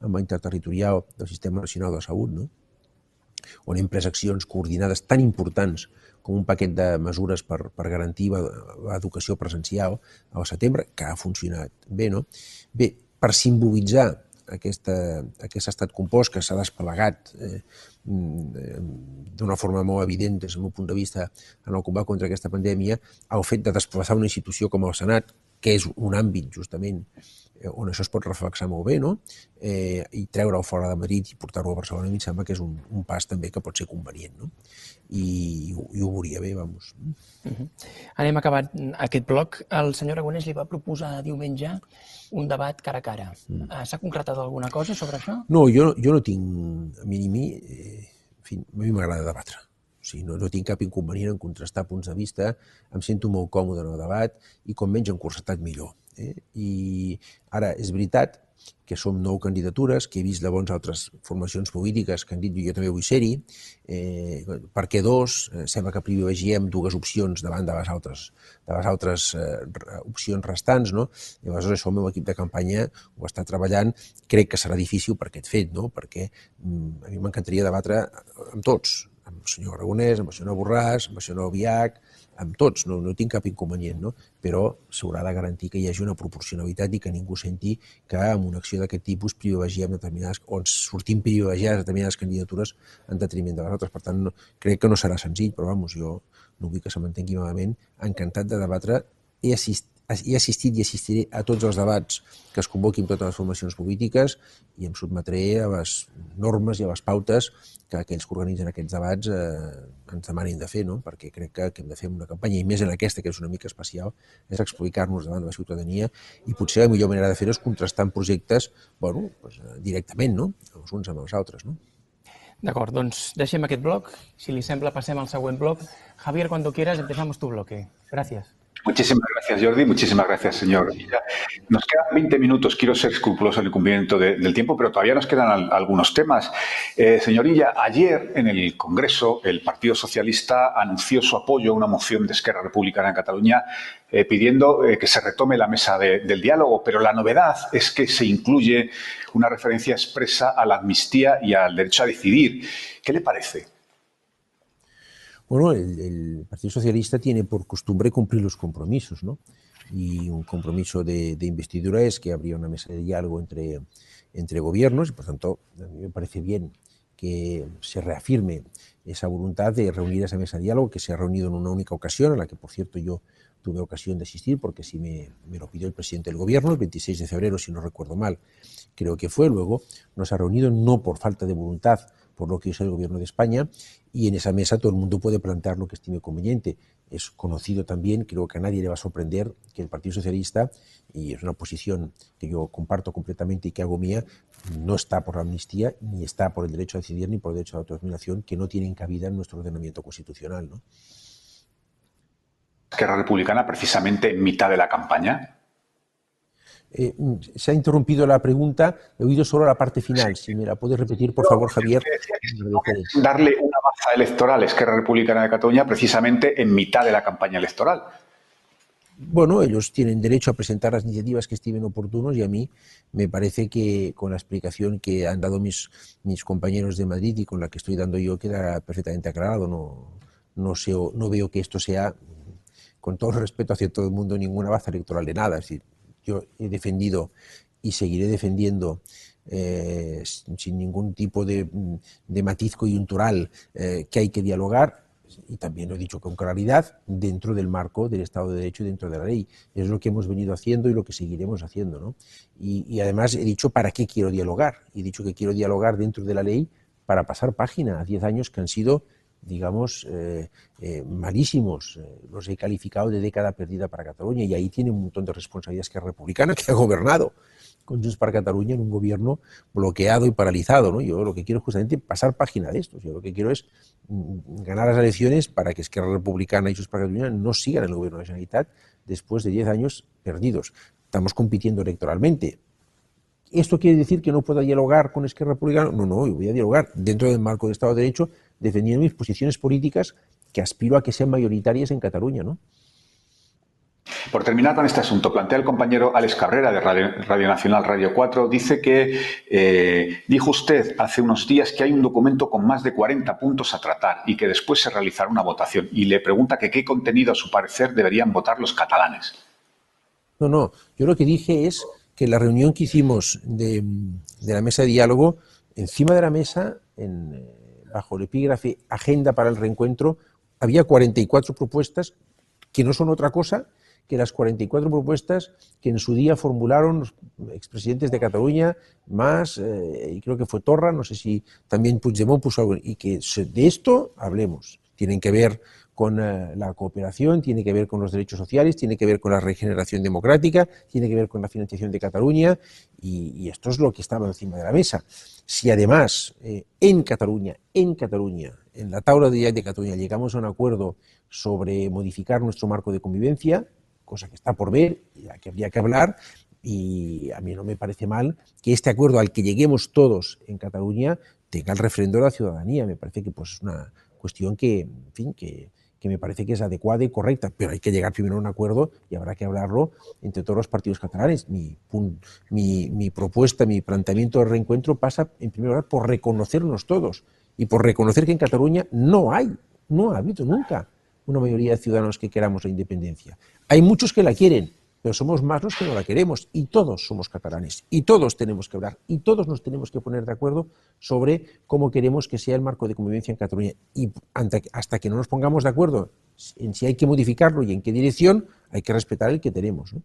amb la interterritorial del Sistema Nacional de Salut, no? on hem pres accions coordinades tan importants com un paquet de mesures per, per garantir l'educació presencial al setembre, que ha funcionat bé, no? Bé, per simbolitzar aquesta, aquest estat compost que s'ha desplegat eh, d'una forma molt evident des del meu punt de vista en el combat contra aquesta pandèmia, el fet de desplaçar una institució com el Senat, que és un àmbit justament on això es pot reflexar molt bé, no? eh, i treure-ho fora de Madrid i portar-ho a Barcelona, a mi em sembla que és un, un pas també que pot ser convenient. No? I, i, i ho veuria bé, vamos. Uh -huh. Anem acabant aquest bloc. El senyor Aragonès li va proposar diumenge un debat cara a cara. Mm. S'ha concretat alguna cosa sobre això? No, jo, jo no tinc, a mi a mi, eh, en fi, a mi m'agrada debatre. O sigui, no, no tinc cap inconvenient en contrastar punts de vista, em sento molt còmode en el debat i com menys encursetat millor. Eh? I ara, és veritat que som nou candidatures, que he vist llavors altres formacions polítiques que han dit jo també vull ser-hi, eh, per què dos? Eh, sembla que privilegiem dues opcions davant de les altres, de les altres eh, opcions restants, no? I aleshores això el meu equip de campanya ho està treballant, crec que serà difícil per aquest fet, no? Perquè mm, a mi m'encantaria debatre amb tots, amb el senyor Aragonès, amb el senyor Borràs, amb el senyor Albiach, amb tots, no, no tinc cap inconvenient, no? però s'haurà de garantir que hi hagi una proporcionalitat i que ningú senti que amb una acció d'aquest tipus privilegiem determinades, o ens sortim privilegiades determinades candidatures en detriment de les altres. Per tant, no, crec que no serà senzill, però vamos, jo no vull que se m'entengui malament, encantat de debatre. He assistit, he assistit i assistiré a tots els debats que es convoquin totes les formacions polítiques i em sotmetré a les normes i a les pautes que aquells que organitzen aquests debats eh, ens demanin de fer, no? perquè crec que, que hem de fer una campanya, i més en aquesta, que és una mica especial, és explicar-nos davant de la ciutadania i potser la millor manera de fer-ho és contrastar projectes bueno, pues, directament, no? els uns amb els altres. No? D'acord, doncs deixem aquest bloc. Si li sembla, passem al següent bloc. Javier, cuando quieras, empezamos tu bloque. Gracias. Muchísimas gracias, Jordi. Muchísimas gracias, señor. Nos quedan 20 minutos. Quiero ser escrupuloso en el cumplimiento de, del tiempo, pero todavía nos quedan al, algunos temas. Eh, señorilla, ayer en el Congreso el Partido Socialista anunció su apoyo a una moción de Esquerra Republicana en Cataluña eh, pidiendo eh, que se retome la mesa de, del diálogo, pero la novedad es que se incluye una referencia expresa a la amnistía y al derecho a decidir. ¿Qué le parece? Bueno, el, Partido Socialista tiene por costumbre cumplir los compromisos, ¿no? Y un compromiso de, investidura es que habría una mesa de diálogo entre, entre gobiernos y, por tanto, a mí me parece bien que se reafirme esa voluntad de reunir esa mesa de diálogo, que se ha reunido en una única ocasión, a la que, por cierto, yo tuve ocasión de asistir, porque sí me, lo pidió el presidente del gobierno, el 26 de febrero, si no recuerdo mal, creo que fue. Luego nos ha reunido no por falta de voluntad, por lo que es el gobierno de España, y en esa mesa todo el mundo puede plantear lo que estime conveniente. Es conocido también, creo que a nadie le va a sorprender, que el Partido Socialista, y es una posición que yo comparto completamente y que hago mía, no está por la amnistía, ni está por el derecho a decidir, ni por el derecho a la autodeterminación, que no tienen cabida en nuestro ordenamiento constitucional. ¿no? Esquerra Republicana, precisamente en mitad de la campaña, eh, se ha interrumpido la pregunta, he oído solo la parte final. Si me la puedes repetir, por favor, Javier. Darle baza electoral Esquerra Republicana de Cataluña precisamente en mitad de la campaña electoral. Bueno, ellos tienen derecho a presentar las iniciativas que estimen oportunos y a mí me parece que con la explicación que han dado mis, mis compañeros de Madrid y con la que estoy dando yo queda perfectamente aclarado. No, no, sé, no veo que esto sea, con todo respeto hacia todo el mundo, ninguna baza electoral de nada. Es decir, yo he defendido y seguiré defendiendo eh, sin ningún tipo de, de matiz coyuntural eh, que hay que dialogar y también lo he dicho con claridad dentro del marco del Estado de Derecho y dentro de la ley. Es lo que hemos venido haciendo y lo que seguiremos haciendo. ¿no? Y, además he dicho para qué quiero dialogar. He dicho que quiero dialogar dentro de la ley para pasar página a 10 años que han sido digamos, eh, malísimos. Los he calificado de década perdida para Cataluña y ahí tiene un montón de responsabilidades que es republicana, que ha gobernado con Junts para Cataluña en un gobierno bloqueado y paralizado. ¿no? Yo lo que quiero es justamente pasar página de esto. Yo lo que quiero es mm, ganar las elecciones para que Esquerra Republicana y Junts para Cataluña no sigan en el gobierno de la después de 10 años perdidos. Estamos compitiendo electoralmente. ¿Esto quiere decir que no pueda dialogar con Esquerra Republicana? No, no, yo voy a dialogar dentro del marco del Estado de Derecho defendiendo mis posiciones políticas que aspiro a que sean mayoritarias en Cataluña, ¿no? Por terminar con este asunto, plantea el compañero Alex Cabrera de Radio, Nacional Radio 4, dice que eh, dijo usted hace unos días que hay un documento con más de 40 puntos a tratar y que después se realizará una votación. Y le pregunta que qué contenido, a su parecer, deberían votar los catalanes. No, no, yo lo que dije es que la reunión que hicimos de, de la mesa de diálogo, encima de la mesa, en bajo el epígrafe Agenda para el Reencuentro, había 44 propuestas que no son otra cosa que las 44 propuestas que en su día formularon los expresidentes de Cataluña, más, eh, y creo que fue Torra, no sé si también Puigdemont puso algo, y que de esto hablemos. Tienen que ver con eh, la cooperación, tiene que ver con los derechos sociales, tiene que ver con la regeneración democrática, tiene que ver con la financiación de Cataluña, y, esto es lo que estaba encima de la mesa. Si además eh, en Cataluña, en Cataluña, en la tabla de de Cataluña llegamos a un acuerdo sobre modificar nuestro marco de convivencia, cosa que está por ver y la que habría que hablar. Y a mí no me parece mal que este acuerdo al que lleguemos todos en Cataluña tenga el refrendo de la ciudadanía. Me parece que pues, es una cuestión que, en fin, que, que me parece que es adecuada y correcta, pero hay que llegar primero a un acuerdo y habrá que hablarlo entre todos los partidos catalanes. Mi, mi, mi, propuesta, mi planteamiento de reencuentro pasa, en primer lugar, por reconocernos todos y por reconocer que en Cataluña no hay, no ha habido nunca una mayoría de ciudadanos que queramos la independencia. Hay muchos que la quieren, pero somos más los que no la queremos y todos somos catalanes y todos tenemos que hablar y todos nos tenemos que poner de acuerdo sobre cómo queremos que sea el marco de convivencia en Cataluña y hasta que no nos pongamos de acuerdo en si hay que modificarlo y en qué dirección, hay que respetar el que tenemos. Mm.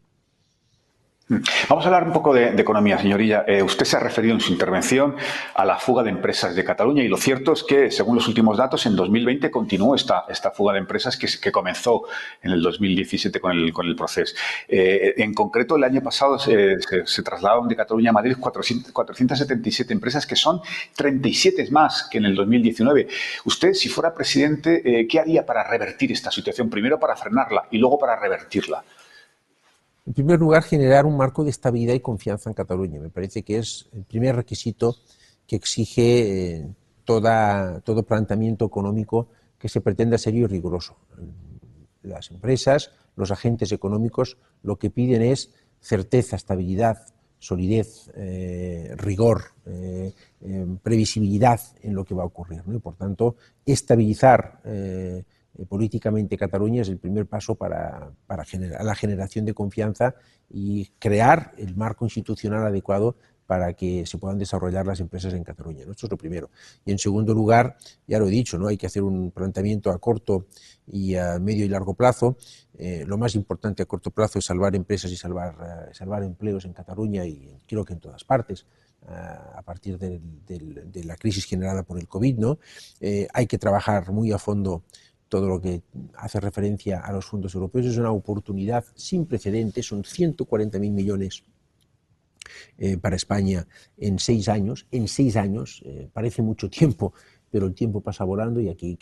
Vamos a hablar un poco de, economía, señorilla. Eh, usted se ha referido en su intervención a la fuga de empresas de Cataluña y lo cierto es que, según los últimos datos, en 2020 continuó esta, esta fuga de empresas que, comenzó en el 2017 con el, con el proceso. Eh, en concreto, el año pasado se, trasladaron de Cataluña a Madrid 477 empresas, que son 37 más que en el 2019. Usted, si fuera presidente, eh, ¿qué haría para revertir esta situación? Primero para frenarla y luego para revertirla. En primer lugar, generar un marco de estabilidad y confianza en Cataluña. Me parece que es el primer requisito que exige eh, todo planteamiento económico que se pretenda serio y riguroso. Las empresas, los agentes económicos, lo que piden es certeza, estabilidad, solidez, eh, rigor, eh, previsibilidad en lo que va a ocurrir. Y por tanto, estabilizar eh, políticamente Cataluña es el primer paso para, la generación de confianza y crear el marco institucional adecuado para que se puedan desarrollar las empresas en Cataluña. Esto es lo primero. Y en segundo lugar, ya lo he dicho, ¿no? hay que hacer un planteamiento a corto y a medio y largo plazo. Eh, lo más importante a corto plazo es salvar empresas y salvar, eh, empleos en Cataluña y creo que en todas partes a partir de, de, la crisis generada por el COVID. ¿no? hay que trabajar muy a fondo todo lo que hace referencia a los fondos europeos es una oportunidad sin precedentes, son 140.000 millones eh, para España en seis años. En seis años, eh, parece mucho tiempo, pero el tiempo pasa volando y aquí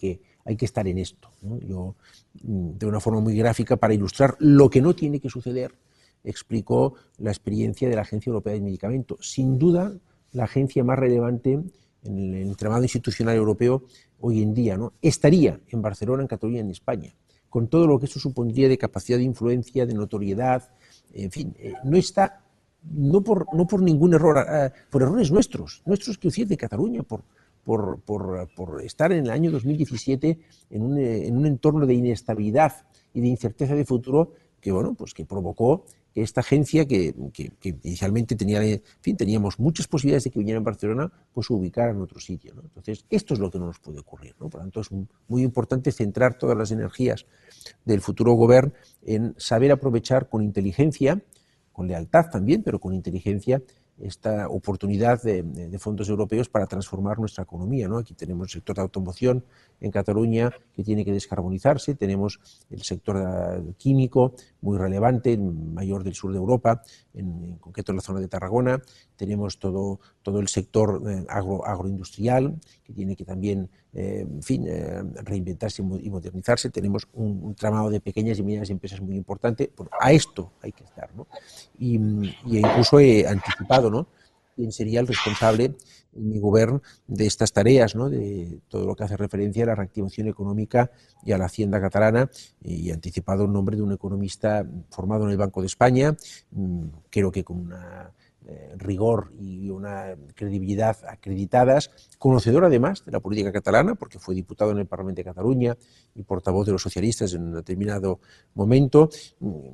hay que, estar en esto. Yo, mm, de una forma muy gráfica, para ilustrar lo que no tiene que suceder, explico la experiencia de la Agencia Europea del Medicamento. Sin duda, la agencia más relevante en el entramado institucional europeo hoy en día, ¿no? estaría en Barcelona, en Cataluña, en España, con todo lo que eso supondría de capacidad de influencia, de notoriedad, en fin, eh, no está, no por, no por ningún error, eh, por errores nuestros, nuestros que decir de Cataluña, por, por, por, estar en el año 2017 en un, eh, en un entorno de inestabilidad y de incerteza de futuro que, bueno, pues que provocó esta agencia, que, inicialmente teníamos muchas posibilidades de que viniera en Barcelona, pues se ubicara en otro sitio. Entonces, esto es lo que no nos puede ocurrir. Por lo tanto, es muy importante centrar todas las energías del futuro gobierno en saber aprovechar con inteligencia, con lealtad también, pero con inteligencia, esta oportunidad de, fondos europeos para transformar nuestra economía. ¿no? Aquí tenemos el sector de automoción en Cataluña que tiene que descarbonizarse, tenemos el sector químico muy relevante, el mayor del sur de Europa, en, concreto en la zona de Tarragona, tenemos todo, todo el sector eh, agro, agroindustrial que tiene que también eh, en fin, reinventarse y modernizarse, tenemos un, tramado de pequeñas y medianas empresas muy importante, a esto hay que estar. ¿no? Y, y incluso he anticipado ¿no? quién sería el responsable en mi gobierno de estas tareas, ¿no? de todo lo que hace referencia a la reactivación económica y a la hacienda catalana, y anticipado el nombre de un economista formado en el Banco de España, mm, creo que con una eh, rigor y una credibilidad acreditadas, conocedor además de la política catalana, porque fue diputado en el Parlamento de Cataluña y portavoz de los socialistas en un determinado momento,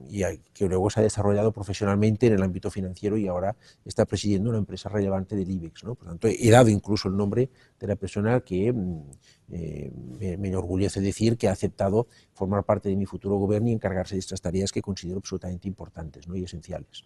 y que luego se ha desarrollado profesionalmente en el ámbito financiero y ahora está presidiendo una empresa relevante del IBEX. ¿no? Por tanto, he dado incluso el nombre de la persona que mm, eh, me, me, enorgullece decir que ha aceptado formar parte de mi futuro gobierno y encargarse de estas tareas que considero absolutamente importantes ¿no? y esenciales.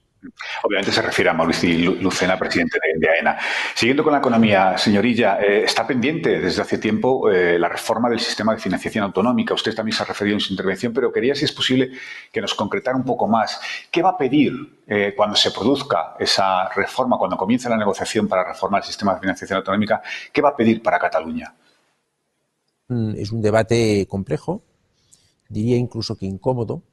Obviamente se refiere a Mauricio Lucena, presidente de, AENA. Siguiendo con la economía, señorilla, eh, está pendiente desde hace tiempo eh, la reforma del sistema de financiación autonómica. Usted también se ha referido en su intervención, pero quería, si es posible, que nos concretara un poco más. ¿Qué va a pedir eh, cuando se produzca esa reforma, cuando comience la negociación para reformar el sistema de financiación autonómica? ¿Qué va a pedir para Cataluña? Mm, es un debate complejo, diría incluso que incómodo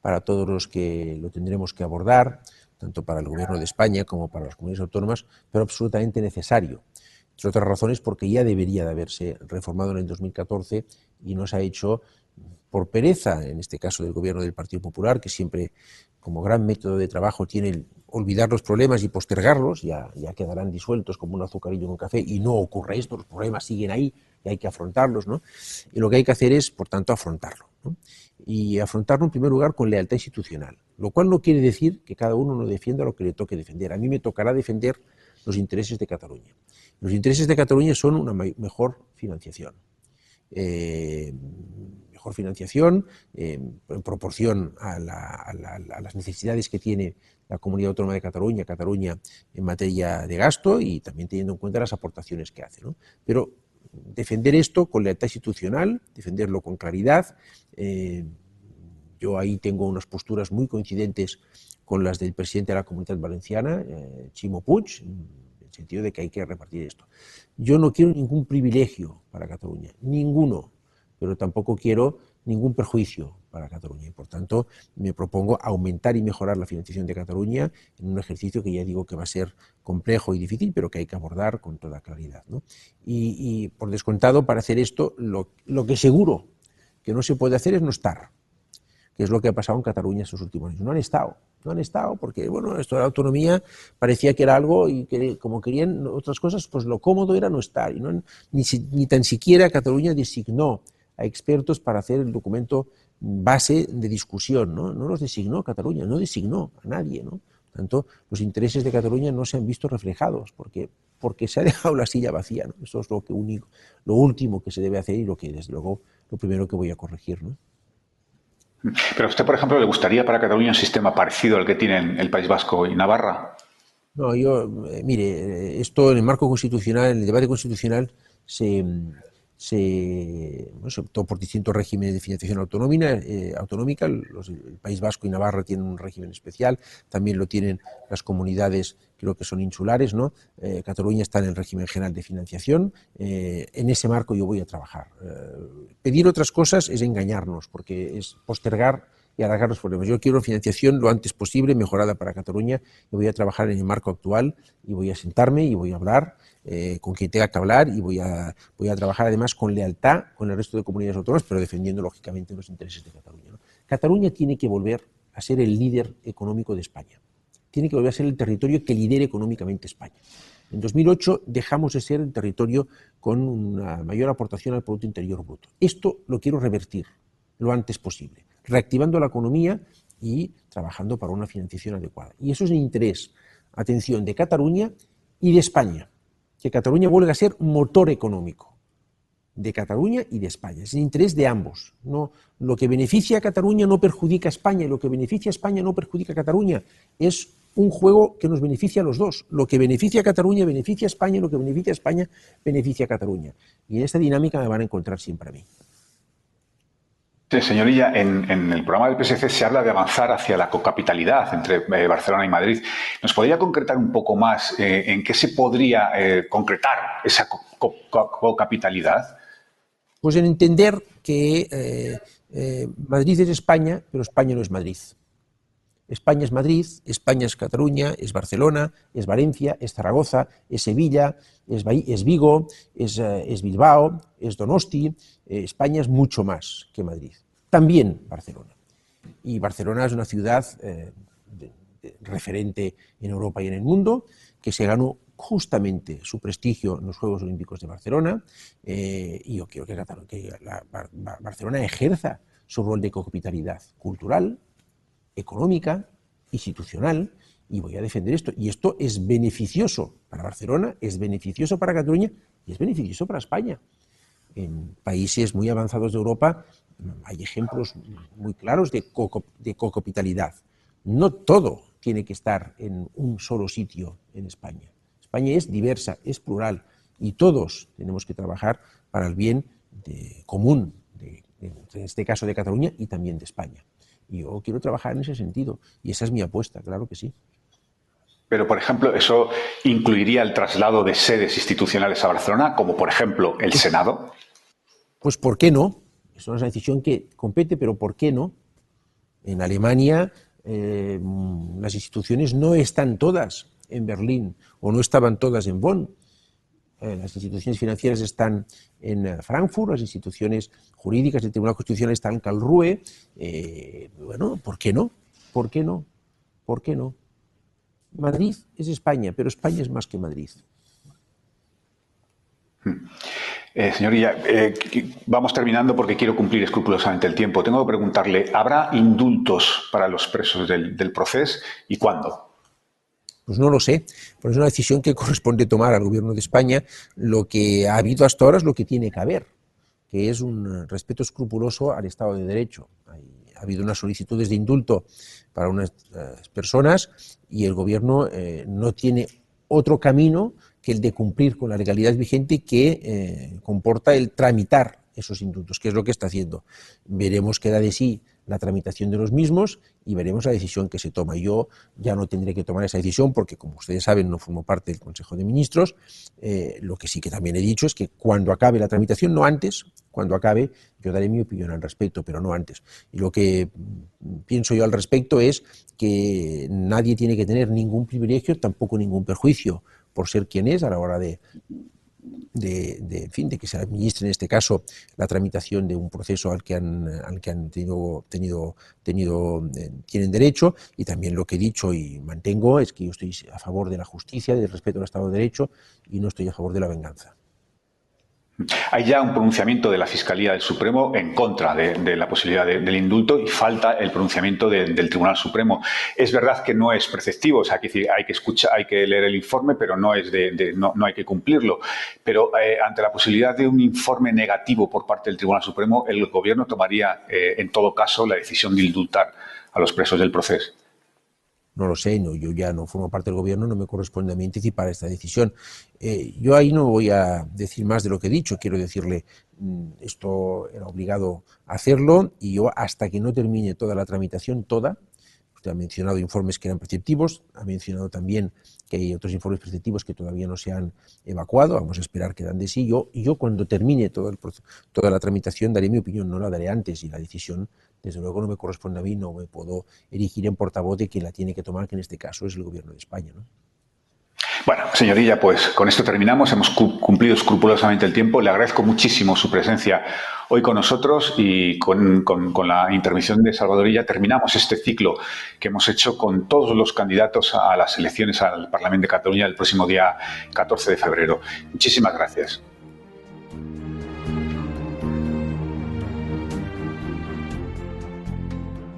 para todos los que lo tendremos que abordar tanto para el Gobierno de España como para las comunidades autónomas, pero absolutamente necesario. Entre otras razones porque ya debería de haberse reformado en el 2014 y no se ha hecho por pereza, en este caso del Gobierno del Partido Popular, que siempre como gran método de trabajo tiene el olvidar los problemas y postergarlos, ya, quedarán disueltos como un azucarillo en un café y no ocurre esto, los problemas siguen ahí y hay que afrontarlos, ¿no? Y lo que hay que hacer es, por tanto, afrontarlo. ¿no? Y afrontarlo en primer lugar con lealtad institucional, lo cual no quiere decir que cada uno no defienda lo que le toque defender. A mí me tocará defender los intereses de Cataluña. Los intereses de Cataluña son una mejor financiación. Eh, mejor financiación eh, en proporción a, las necesidades que tiene la Comunidad Autónoma de Cataluña, Cataluña en materia de gasto y también teniendo en cuenta las aportaciones que hace. Pero defender esto con lealtad institucional, defenderlo con claridad. Eh, yo ahí tengo unas posturas muy coincidentes con las del presidente de la Comunidad Valenciana, eh, Chimo Puig, en el sentido de que hay que repartir esto. Yo no quiero ningún privilegio para Cataluña, ninguno, pero tampoco quiero ningún perjuicio para Cataluña. Y por tanto, me propongo aumentar y mejorar la financiación de Cataluña en un ejercicio que ya digo que va a ser complejo y difícil, pero que hay que abordar con toda claridad. Y, por descontado, para hacer esto, lo, que seguro que no se puede hacer es no estar, que es lo que ha pasado en Cataluña estos últimos años. No han estado, no han estado, porque bueno, esto de la autonomía parecía que era algo y que como querían otras cosas, pues lo cómodo era no estar. Y no, ni tan siquiera Cataluña designó a expertos para hacer el documento base de discusión. ¿no? no los designó Cataluña, no designó a nadie. ¿no? Por tanto, los intereses de Cataluña no se han visto reflejados porque, porque se ha (laughs) dejado la silla vacía. ¿no? Eso es lo, que único, lo último que se debe hacer y lo que, desde luego, lo primero que voy a corregir. ¿no? Pero a usted, por ejemplo, ¿le gustaría para Cataluña un sistema parecido al que tienen el País Vasco y Navarra? No, yo, eh, mire, esto en el marco constitucional, en el debate constitucional, se, se, optó por distintos regímenes de financiación autonómica. Eh, autonómica. Los, el País Vasco y Navarra tienen un régimen especial, también lo tienen las comunidades, creo que son insulares. ¿no? Eh, Cataluña está en el régimen general de financiación. Eh, en ese marco yo voy a trabajar. pedir otras cosas es engañarnos, porque es postergar y alargar los problemas. Yo quiero financiación lo antes posible, mejorada para Cataluña, y voy a trabajar en el marco actual, y voy a sentarme y voy a hablar eh, con quien tenga que hablar, y voy a, voy a trabajar además con lealtad con el resto de comunidades autónomas, pero defendiendo lógicamente los intereses de Cataluña. Cataluña tiene que volver a ser el líder económico de España. Tiene que volver a ser el territorio que lidere económicamente España. En 2008 dejamos de ser el territorio con una mayor aportación al Producto Interior Bruto. Esto lo quiero revertir lo antes posible reactivando la economía y trabajando para una financiación adecuada. Y eso es el interés, atención, de Cataluña y de España, que Cataluña vuelva a ser motor económico de Cataluña y de España. Es el interés de ambos. No, lo que beneficia a Cataluña no perjudica a España y lo que beneficia a España no perjudica a Cataluña. Es un juego que nos beneficia a los dos. Lo que beneficia a Cataluña beneficia a España y lo que beneficia a España beneficia a Cataluña. Y en esta dinámica me van a encontrar siempre a mí. Sí, señorilla, en, el programa del PSC se habla de avanzar hacia la cocapitalidad entre eh, Barcelona y Madrid. ¿Nos podría concretar un poco más eh, en qué se podría eh, concretar esa cocapitalidad? Pues en entender que Madrid es España, pero España no es Madrid. España es Madrid, España es Cataluña, es Barcelona, es Valencia, es Zaragoza, es Sevilla, es, Vigo, es, Bilbao, es Donosti, España es mucho más que Madrid. También Barcelona. Y Barcelona es una ciudad eh, referente en Europa y en el mundo, que se ganó justamente su prestigio en los Juegos Olímpicos de Barcelona eh, y yo quiero que, Barcelona ejerza su rol de capitalidad cultural, económica, institucional y voy a defender esto. Y esto es beneficioso para Barcelona, es beneficioso para Cataluña y es beneficioso para España. En países muy avanzados de Europa hay ejemplos muy claros de, co de cocapitalidad. No todo tiene que estar en un solo sitio en España. España es diversa, es plural y todos tenemos que trabajar para el bien común, en este caso de Cataluña y también de España. Y yo quiero trabajar en ese sentido y esa es mi apuesta, claro que sí. Pero, por ejemplo, ¿eso incluiría el traslado de sedes institucionales a Barcelona, como por ejemplo el Senado? Pues, ¿por qué no? Es una decisión que compete, pero ¿por qué no? En Alemania eh, las instituciones no están todas en Berlín o no estaban todas en Bonn. Eh, las instituciones financieras están en eh, Frankfurt, las instituciones jurídicas del Tribunal Constitucional están en Calrue. bueno, ¿por qué no? ¿Por qué no? ¿Por qué no? Madrid es España, pero España es más que Madrid. Hmm. Eh, señoría, eh, vamos terminando porque quiero cumplir escrupulosamente el tiempo. Tengo que preguntarle, ¿habrá indultos para los presos del, proceso y cuándo? Pues no lo sé, pero es una decisión que (laughs) corresponde tomar al Gobierno de España. Lo que ha habido hasta ahora es lo que tiene que haber, que es un respeto escrupuloso al Estado de Derecho. ha habido unas solicitudes de indulto para unas eh, personas y el Gobierno no tiene otro camino que el de cumplir con la legalidad vigente que eh, comporta el tramitar esos indultos, que es lo que está haciendo. Veremos qué da de sí la tramitación de los mismos y veremos la decisión que se toma. Yo ya no tendré que tomar esa decisión porque, como ustedes saben, no formo parte del Consejo de Ministros. Eh, lo que sí que también he dicho es que cuando acabe la tramitación, no antes, cuando acabe, yo daré mi opinión al respecto, pero no antes. Y lo que pienso yo al respecto es que nadie tiene que tener ningún privilegio, tampoco ningún perjuicio por ser quien es a la hora de, de, fin, de que se administre en este caso la tramitación de un proceso al que han, al que han tenido, tenido, tenido eh, tienen derecho y también lo que he dicho y mantengo es que yo estoy a favor de la justicia, del respeto al Estado de Derecho y no estoy a favor de la venganza. Hay ya un pronunciamiento de la Fiscalía del Supremo en contra de, la posibilidad del indulto y falta el pronunciamiento del Tribunal Supremo. Es verdad que no es preceptivo, o sea, hay que escuchar, hay que leer el informe, pero no es de, no, hay que cumplirlo. Pero eh, ante la posibilidad de un informe negativo por parte del Tribunal Supremo, el Gobierno tomaría, eh, en todo caso, la decisión de indultar a los presos del proceso. No lo sé, no, yo ya no formo parte del gobierno, no me corresponde a mí anticipar esta decisión. Eh, yo ahí no voy a decir más de lo que he dicho, quiero decirle, mm, esto era obligado a hacerlo y yo hasta que no termine toda la tramitación, toda, ha mencionado informes que eran preceptivos, ha mencionado también que hay otros informes preceptivos que todavía no se han evacuado, vamos a esperar que dan de sí. Yo, yo cuando termine toda la tramitación daré mi opinión, no la daré antes y la decisión desde luego no me corresponde a mí, no me puedo erigir en portavoz de quien la tiene que tomar, que en este caso es el Gobierno de España. ¿no? Bueno, señorilla, pues con esto terminamos. Hemos cumplido escrupulosamente el tiempo. Le agradezco muchísimo su presencia hoy con nosotros y con, la intervención de Salvadorilla terminamos este ciclo que hemos hecho con todos los candidatos a las elecciones al Parlamento de Cataluña el próximo día 14 de febrero. Muchísimas gracias.